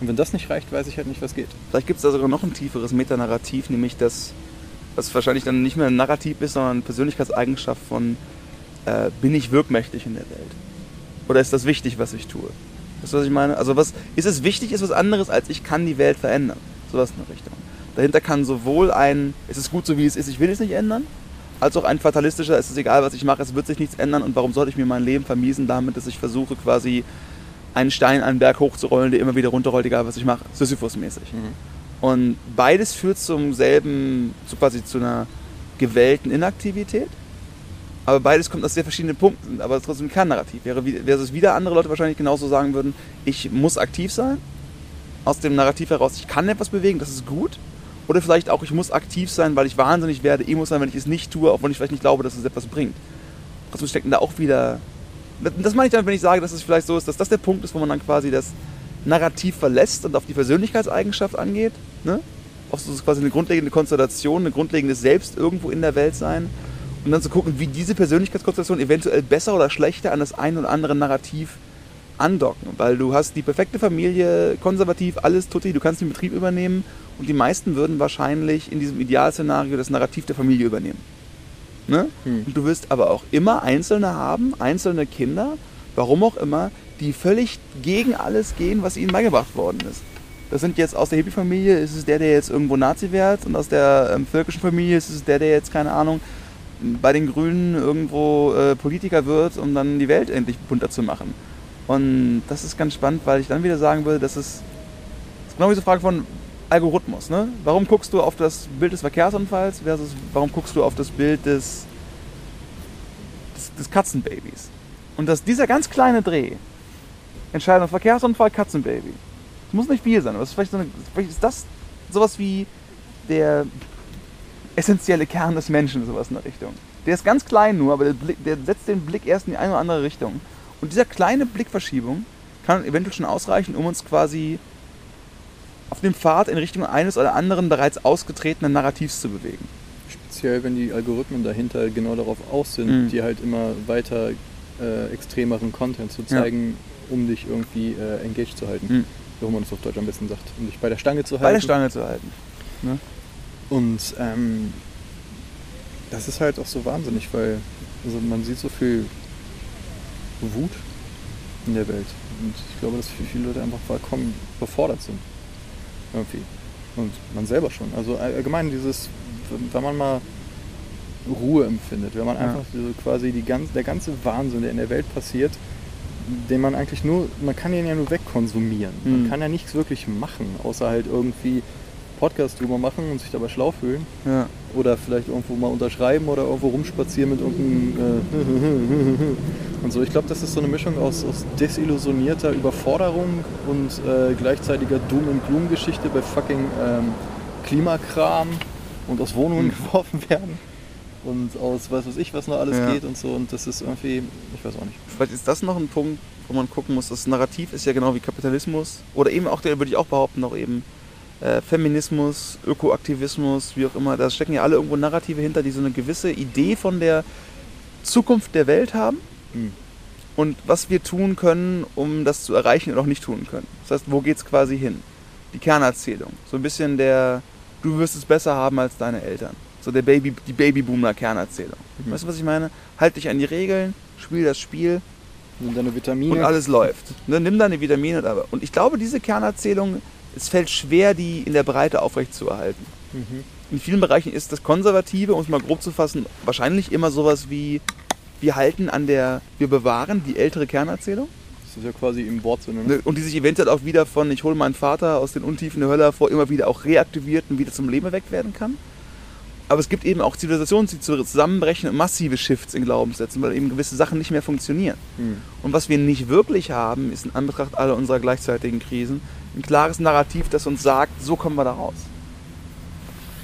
[SPEAKER 1] Und wenn das nicht reicht, weiß ich halt nicht, was geht.
[SPEAKER 2] Vielleicht gibt es da sogar noch ein tieferes Metanarrativ, nämlich das, was wahrscheinlich dann nicht mehr ein Narrativ ist, sondern eine Persönlichkeitseigenschaft von, äh, bin ich wirkmächtig in der Welt? Oder ist das wichtig, was ich tue? Weißt du, was ich meine? Also was, ist es wichtig, ist was anderes, als ich kann die Welt verändern. Sowas in der Richtung. Dahinter kann sowohl ein, es ist gut so wie es ist, ich will es nicht ändern, als auch ein fatalistischer, es ist egal, was ich mache, es wird sich nichts ändern und warum sollte ich mir mein Leben vermiesen damit, dass ich versuche quasi einen Stein einen Berg hochzurollen, der immer wieder runterrollt, egal was ich mache. Sisyphus-mäßig. Und beides führt zum selben, zu quasi zu einer gewählten Inaktivität. Aber beides kommt aus sehr verschiedenen Punkten, aber trotzdem ein Kernnarrativ. Wäre, wie- versus wieder andere Leute wahrscheinlich genauso sagen würden, ich muss aktiv sein. Aus dem Narrativ heraus, ich kann etwas bewegen, das ist gut. Oder vielleicht auch, ich muss aktiv sein, weil ich wahnsinnig werde, emo sein, wenn ich es nicht tue, wenn ich vielleicht nicht glaube, dass es etwas bringt. Trotzdem steckt da auch wieder. Das meine ich dann, wenn ich sage, dass es vielleicht so ist, dass das der Punkt ist, wo man dann quasi das Narrativ verlässt und auf die Persönlichkeitseigenschaft angeht. Ne? Auf so quasi eine grundlegende Konstellation, ein grundlegendes Selbst irgendwo in der Welt sein. Und dann zu gucken, wie diese Persönlichkeitskonstellation eventuell besser oder schlechter an das ein oder andere Narrativ andocken. Weil du hast die perfekte Familie, konservativ, alles tutti, du kannst den Betrieb übernehmen und die meisten würden wahrscheinlich in diesem Idealszenario das Narrativ der Familie übernehmen. Ne?
[SPEAKER 1] Hm.
[SPEAKER 2] Und du wirst aber auch immer Einzelne haben, einzelne Kinder, warum auch immer, die völlig gegen alles gehen, was ihnen beigebracht worden ist. Das sind jetzt aus der Hippie-Familie, ist es der, der jetzt irgendwo Nazi wird und aus der ähm, völkischen Familie ist es der, der jetzt, keine Ahnung, bei den Grünen irgendwo äh, Politiker wird, um dann die Welt endlich bunter zu machen. Und das ist ganz spannend, weil ich dann wieder sagen würde, dass es das ist genau eine Frage von Algorithmus. Ne? Warum guckst du auf das Bild des Verkehrsunfalls versus warum guckst du auf das Bild des, des, des Katzenbabys? Und dass dieser ganz kleine Dreh, Entscheidung Verkehrsunfall, Katzenbaby, es muss nicht viel sein, aber vielleicht, so eine, vielleicht ist das sowas wie der essentielle Kern des Menschen, sowas in der Richtung. Der ist ganz klein nur, aber der, Blick, der setzt den Blick erst in die eine oder andere Richtung. Und dieser kleine Blickverschiebung kann eventuell schon ausreichen, um uns quasi auf dem Pfad in Richtung eines oder anderen bereits ausgetretenen Narrativs zu bewegen.
[SPEAKER 1] Speziell, wenn die Algorithmen dahinter genau darauf aus sind,
[SPEAKER 2] Mhm.
[SPEAKER 1] dir halt immer weiter äh, extremeren Content zu
[SPEAKER 2] Ja.
[SPEAKER 1] zeigen, um dich irgendwie äh, engaged zu halten.
[SPEAKER 2] Mhm.
[SPEAKER 1] Wie auch man das auf Deutsch am besten sagt. Um dich bei der Stange zu halten.
[SPEAKER 2] Bei der Stange zu halten.
[SPEAKER 1] Und ähm, das ist halt auch so wahnsinnig, weil also man sieht so viel Wut in der Welt. Und ich glaube, dass viele Leute einfach vollkommen überfordert sind. Irgendwie. Und man selber schon. Also allgemein dieses, wenn man mal Ruhe empfindet, wenn man
[SPEAKER 2] Ja.
[SPEAKER 1] einfach so quasi die ganz, der ganze Wahnsinn, der in der Welt passiert, den man eigentlich nur, man kann den ja nur wegkonsumieren. Man
[SPEAKER 2] Mhm.
[SPEAKER 1] kann ja nichts wirklich machen, außer halt irgendwie Podcast drüber machen und sich dabei schlau fühlen.
[SPEAKER 2] Ja.
[SPEAKER 1] Oder vielleicht irgendwo mal unterschreiben oder irgendwo rumspazieren mit irgendeinem äh, und so. Ich glaube, das ist so eine Mischung aus, aus desillusionierter Überforderung und äh, gleichzeitiger Doom- und Gloom-Geschichte bei fucking ähm, Klimakram und aus Wohnungen
[SPEAKER 2] Mhm.
[SPEAKER 1] geworfen werden und aus was weiß ich, was noch alles
[SPEAKER 2] Ja.
[SPEAKER 1] geht und so. Und das ist irgendwie, ich weiß auch nicht.
[SPEAKER 2] Vielleicht ist das noch ein Punkt, wo man gucken muss. Das Narrativ ist ja genau wie Kapitalismus. Oder eben auch, der würde ich auch behaupten, noch eben äh, Feminismus, Ökoaktivismus, wie auch immer. Da stecken ja alle irgendwo Narrative hinter, die so eine gewisse Idee von der Zukunft der Welt haben.
[SPEAKER 1] Hm.
[SPEAKER 2] und was wir tun können, um das zu erreichen oder auch nicht tun können. Das heißt, wo geht es quasi hin? Die Kernerzählung. So ein bisschen der, du wirst es besser haben als deine Eltern. So der Baby, die Babyboomer-Kernerzählung.
[SPEAKER 1] Mhm.
[SPEAKER 2] Weißt du, was ich meine? Halt dich an die Regeln, spiel das Spiel
[SPEAKER 1] Sind deine Vitamine.
[SPEAKER 2] und alles läuft. Ne, nimm deine Vitamine. Und ich glaube, diese Kernerzählung, es fällt schwer, die in der Breite aufrechtzuerhalten.
[SPEAKER 1] Mhm.
[SPEAKER 2] In vielen Bereichen ist das Konservative, um es mal grob zu fassen, wahrscheinlich immer sowas wie, wir halten an der, wir bewahren die ältere Kernerzählung.
[SPEAKER 1] Das ist ja quasi im Wortsinne. Ne?
[SPEAKER 2] Und die sich eventuell auch wieder von, ich hole meinen Vater aus den Untiefen der Hölle hervor, immer wieder auch reaktiviert und wieder zum Leben erweckt werden kann. Aber es gibt eben auch Zivilisationen, die zusammenbrechen und massive Shifts in Glaubenssätzen, weil eben gewisse Sachen nicht mehr funktionieren.
[SPEAKER 1] Hm.
[SPEAKER 2] Und was wir nicht wirklich haben, ist in Anbetracht aller unserer gleichzeitigen Krisen ein klares Narrativ, das uns sagt, so kommen wir da raus.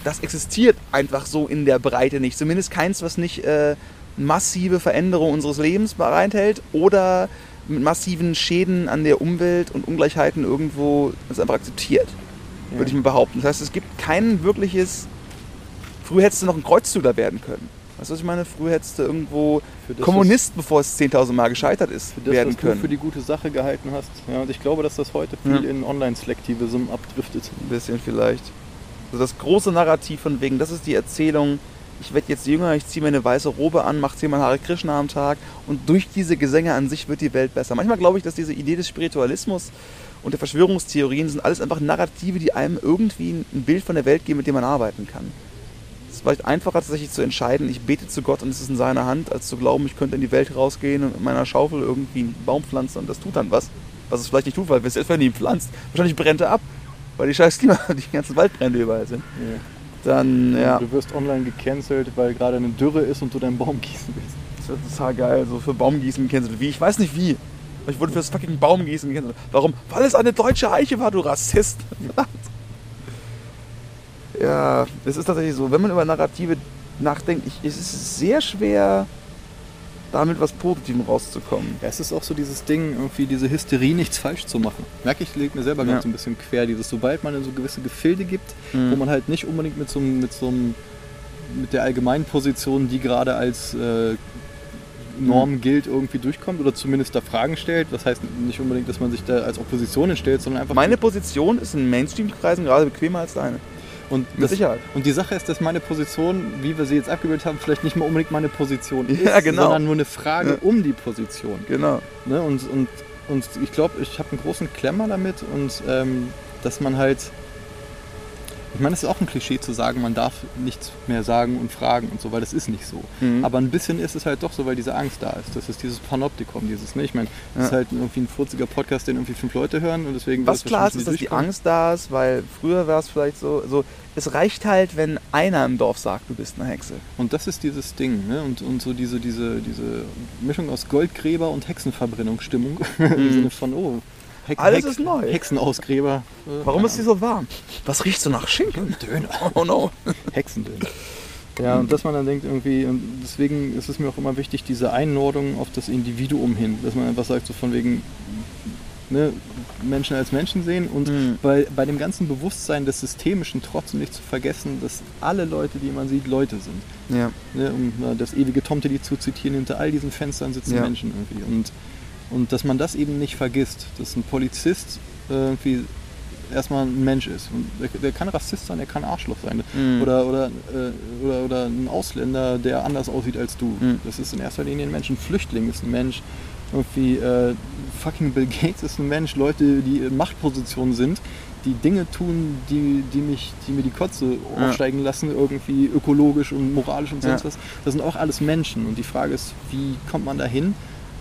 [SPEAKER 2] Das existiert einfach so in der Breite nicht. Zumindest keins, was nicht äh, massive Veränderungen unseres Lebens bereithält oder mit massiven Schäden an der Umwelt und Ungleichheiten irgendwo das einfach akzeptiert,
[SPEAKER 1] Ja.
[SPEAKER 2] würde ich mal behaupten. Das heißt, es gibt kein wirkliches. Früher hättest du noch ein Kreuzzügler werden können. Weißt du, was ich meine? Früher hättest du irgendwo Kommunist, bevor es 10.000 Mal gescheitert ist,
[SPEAKER 1] für das,
[SPEAKER 2] werden
[SPEAKER 1] was du
[SPEAKER 2] können.
[SPEAKER 1] für die gute Sache gehalten hast. Ja, und ich glaube, dass das heute viel
[SPEAKER 2] Ja.
[SPEAKER 1] in Online-Selektivism abdriftet.
[SPEAKER 2] Ein bisschen vielleicht. Also das große Narrativ von wegen, das ist die Erzählung, ich werde jetzt jünger, ich ziehe mir eine weiße Robe an, mache zehnmal Hare Krishna am Tag und durch diese Gesänge an sich wird die Welt besser. Manchmal glaube ich, dass diese Idee des Spiritualismus und der Verschwörungstheorien sind alles einfach Narrative, die einem irgendwie ein Bild von der Welt geben, mit dem man arbeiten kann. Es ist vielleicht einfacher tatsächlich zu entscheiden, ich bete zu Gott und es ist in seiner Hand, als zu glauben, ich könnte in die Welt rausgehen und mit meiner Schaufel irgendwie einen Baum pflanzen und das tut dann was. Was es vielleicht nicht tut, weil wenn die ihn pflanzt, wahrscheinlich brennt er ab, weil die scheiß Klima, die ganzen Waldbrände überall sind.
[SPEAKER 1] Ja.
[SPEAKER 2] Dann, ja,
[SPEAKER 1] Du wirst online gecancelt, weil gerade eine Dürre ist und du deinen Baum gießen willst.
[SPEAKER 2] das wird total geil, so für Baumgießen gecancelt. Wie? Ich weiß nicht wie. Ich wurde für das fucking Baumgießen gecancelt. Warum? Weil es eine deutsche Eiche war, du Rassist. ja, es ist tatsächlich so, wenn man über Narrative nachdenkt, ich, es ist sehr schwer, damit was Positivem rauszukommen.
[SPEAKER 1] Ja, es ist auch so dieses Ding, irgendwie diese Hysterie, nichts falsch zu machen. Merke ich, legt mir selber
[SPEAKER 2] Ja.
[SPEAKER 1] gerade so ein bisschen quer, dieses, sobald man in so gewisse Gefilde gibt,
[SPEAKER 2] Mhm.
[SPEAKER 1] wo man halt nicht unbedingt mit so einem, mit so einem, mit der allgemeinen Position, die gerade als äh, Norm
[SPEAKER 2] Mhm.
[SPEAKER 1] gilt, irgendwie durchkommt oder zumindest da Fragen stellt. Das heißt nicht unbedingt, dass man sich da als Opposition stellt, sondern einfach.
[SPEAKER 2] Meine Position ist in Mainstream-Kreisen gerade bequemer als deine.
[SPEAKER 1] Und, das, und die Sache ist, dass meine Position, wie wir sie jetzt abgebildet haben, vielleicht nicht mal unbedingt meine Position ist,
[SPEAKER 2] Ja, genau.
[SPEAKER 1] sondern nur eine Frage
[SPEAKER 2] Ja.
[SPEAKER 1] um die Position.
[SPEAKER 2] Genau.
[SPEAKER 1] Ne? Und, und, und ich glaube, ich habe einen großen Klemmer damit und ähm, dass man halt. Ich meine, es ist auch ein Klischee zu sagen, man darf nichts mehr sagen und fragen und so, weil das ist nicht so.
[SPEAKER 2] Mhm.
[SPEAKER 1] Aber ein bisschen ist es halt doch so, weil diese Angst da ist. Das ist dieses Panoptikum, dieses, ne? Ich meine, das
[SPEAKER 2] Ja.
[SPEAKER 1] ist halt irgendwie ein furziger Podcast, den irgendwie fünf Leute hören und deswegen.
[SPEAKER 2] Was klar ist, ist, dass die. Angst da ist, weil früher war es vielleicht so, so, es reicht halt, wenn einer im Dorf sagt, du bist eine Hexe.
[SPEAKER 1] Und das ist dieses Ding, ne? Und, und so diese, diese, diese Mischung aus Goldgräber und Hexenverbrennungsstimmung. Im Sinne von, oh, Hex.
[SPEAKER 2] Alles
[SPEAKER 1] Hex,
[SPEAKER 2] ist neu.
[SPEAKER 1] Hexenausgräber.
[SPEAKER 2] Warum ist die so warm? Was riecht so nach Schinken?
[SPEAKER 1] Döner?
[SPEAKER 2] Oh no.
[SPEAKER 1] Hexendöner. Ja, und dass man dann denkt irgendwie, und deswegen ist es mir auch immer wichtig, diese Einordnung auf das Individuum hin, dass man einfach sagt, so von wegen ne, Menschen als Menschen sehen und
[SPEAKER 2] Mhm.
[SPEAKER 1] bei, bei dem ganzen Bewusstsein des Systemischen trotzdem nicht zu vergessen, dass alle Leute, die man sieht, Leute sind.
[SPEAKER 2] Ja.
[SPEAKER 1] Ne, um na, das ewige Tomteli zu zitieren, hinter all diesen Fenstern sitzen
[SPEAKER 2] Ja.
[SPEAKER 1] Menschen irgendwie. Und, und dass man das eben nicht vergisst, dass ein Polizist äh, irgendwie erstmal ein Mensch ist. Und der, der kann Rassist sein, der kann Arschloch sein.
[SPEAKER 2] Mhm.
[SPEAKER 1] Oder, oder, äh, oder, oder ein Ausländer, der anders aussieht als du.
[SPEAKER 2] Mhm.
[SPEAKER 1] Das ist in erster Linie ein Mensch. Ein Flüchtling ist ein Mensch. Irgendwie äh, fucking Bill Gates ist ein Mensch. Leute, die in Machtpositionen sind, die Dinge tun, die, die, mich, die mir die Kotze
[SPEAKER 2] Ja.
[SPEAKER 1] aufsteigen lassen, irgendwie ökologisch und moralisch und sonst
[SPEAKER 2] Ja.
[SPEAKER 1] was. Das sind auch alles Menschen. Und die Frage ist, wie kommt man dahin?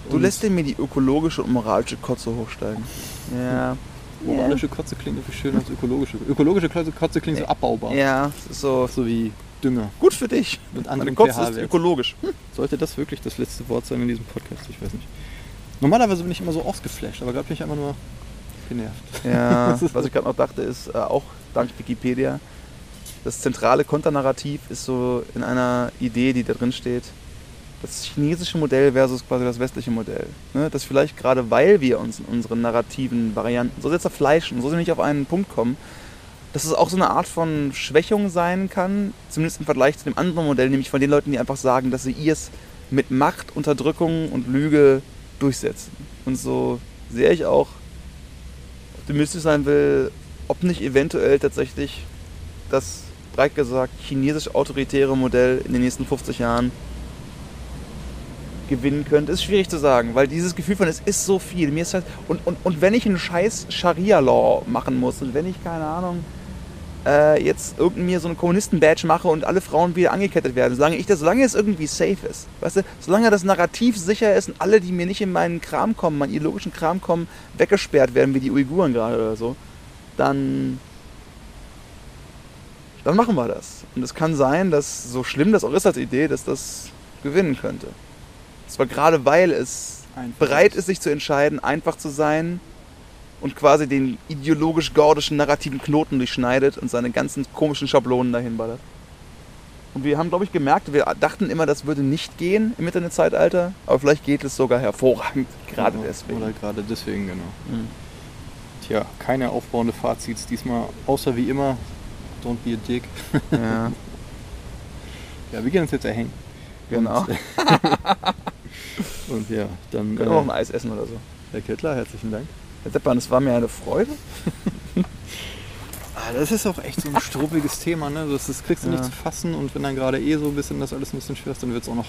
[SPEAKER 2] Du lässt dir mir die ökologische und moralische Kotze hochsteigen. Ja.
[SPEAKER 1] Moralische Kotze klingt irgendwie schön als ökologische. Ökologische Kotze, klingt so abbaubar.
[SPEAKER 2] Ja, so.
[SPEAKER 1] So wie Dünger.
[SPEAKER 2] Gut für dich.
[SPEAKER 1] Mit
[SPEAKER 2] Meine
[SPEAKER 1] anderen
[SPEAKER 2] Kotze ist ökologisch.
[SPEAKER 1] Sollte das wirklich das letzte Wort sein in diesem Podcast? Ich weiß nicht. Normalerweise bin ich immer so ausgeflasht, aber gerade bin ich einfach nur genervt.
[SPEAKER 2] Ja,
[SPEAKER 1] Das ist-
[SPEAKER 2] was ich gerade noch dachte, ist äh, auch dank Wikipedia, das zentrale Konternarrativ ist so in einer Idee, die da drin steht, das chinesische Modell versus quasi das westliche Modell. Ne? Dass vielleicht gerade weil wir uns in unseren narrativen Varianten so sehr zerfleischen, so sehr nicht auf einen Punkt kommen, dass es auch so eine Art von Schwächung sein kann, zumindest im Vergleich zu dem anderen Modell, nämlich von den Leuten, die einfach sagen, dass sie ihrs mit Macht, Unterdrückung und Lüge durchsetzen. Und so sehr ich auch optimistisch sein will, ob nicht eventuell tatsächlich das, breit gesagt, chinesisch-autoritäre Modell in den nächsten 50 Jahren gewinnen könnte, ist schwierig zu sagen, weil dieses Gefühl von es ist so viel. Mir ist halt, und, und, und wenn ich einen scheiß Scharia-Law machen muss und wenn ich, keine Ahnung, äh, jetzt irgendein so einen Kommunisten-Badge mache und alle Frauen wieder angekettet werden, solange ich das, solange es irgendwie safe ist, weißt du, solange das Narrativ sicher ist und alle, die mir nicht in meinen Kram kommen, meinen ideologischen Kram kommen, weggesperrt werden, wie die Uiguren gerade oder so, dann dann machen wir das. Und es kann sein, dass so schlimm das auch ist als Idee, dass das gewinnen könnte. Zwar gerade weil es
[SPEAKER 1] Einfach
[SPEAKER 2] bereit ist, sich zu entscheiden, einfach zu sein und quasi den ideologisch-gordischen narrativen Knoten durchschneidet und seine ganzen komischen Schablonen dahin ballert. Und wir haben, glaube ich, gemerkt, wir dachten immer, das würde nicht gehen im Internetzeitalter, aber vielleicht geht es sogar hervorragend, gerade
[SPEAKER 1] Genau.
[SPEAKER 2] deswegen.
[SPEAKER 1] Oder gerade deswegen, genau.
[SPEAKER 2] Mhm.
[SPEAKER 1] Tja, keine aufbauende Fazits diesmal, außer wie immer, don't be a dick.
[SPEAKER 2] Ja,
[SPEAKER 1] Ja, wir gehen uns jetzt erhängen.
[SPEAKER 2] genau.
[SPEAKER 1] Und, ja, dann,
[SPEAKER 2] Können wir auch ein
[SPEAKER 1] äh,
[SPEAKER 2] Eis essen oder so.
[SPEAKER 1] Herr Kettler, herzlichen Dank.
[SPEAKER 2] Herr Deppern, es war mir eine Freude.
[SPEAKER 1] Ah, Das ist auch echt so ein struppiges Thema, ne? Das, das kriegst du nicht
[SPEAKER 2] Ja.
[SPEAKER 1] zu fassen und wenn dann gerade eh so ein bisschen das alles ein bisschen schwer ist, dann wird es auch noch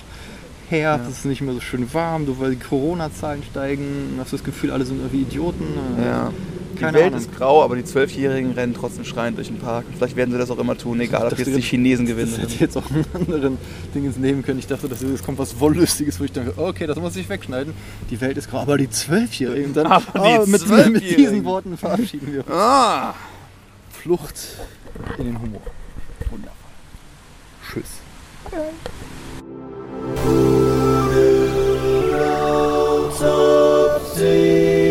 [SPEAKER 1] her,
[SPEAKER 2] Ja.
[SPEAKER 1] es ist nicht mehr so schön warm, du, weil die Corona-Zahlen steigen, hast du das Gefühl, alle sind irgendwie Idioten. äh,
[SPEAKER 2] Ja. Die
[SPEAKER 1] Keine
[SPEAKER 2] Welt
[SPEAKER 1] Ahnung.
[SPEAKER 2] ist grau, aber die Zwölfjährigen rennen trotzdem schreiend durch den Park. Vielleicht werden sie das auch immer tun, egal ob jetzt die Chinesen
[SPEAKER 1] Das
[SPEAKER 2] gewinnen.
[SPEAKER 1] hätte jetzt auch einen anderen Ding ins nehmen können. Ich dachte, dass jetzt kommt was Wollüstiges, wo ich dachte, okay, das muss ich wegschneiden. Die Welt ist grau, aber die Zwölfjährigen. Dann,
[SPEAKER 2] Aber die
[SPEAKER 1] ah, mit, mit diesen Worten verabschieden wir uns.
[SPEAKER 2] Ah!
[SPEAKER 1] Flucht in den Humor.
[SPEAKER 2] Wunderbar.
[SPEAKER 1] Tschüss. autopsy.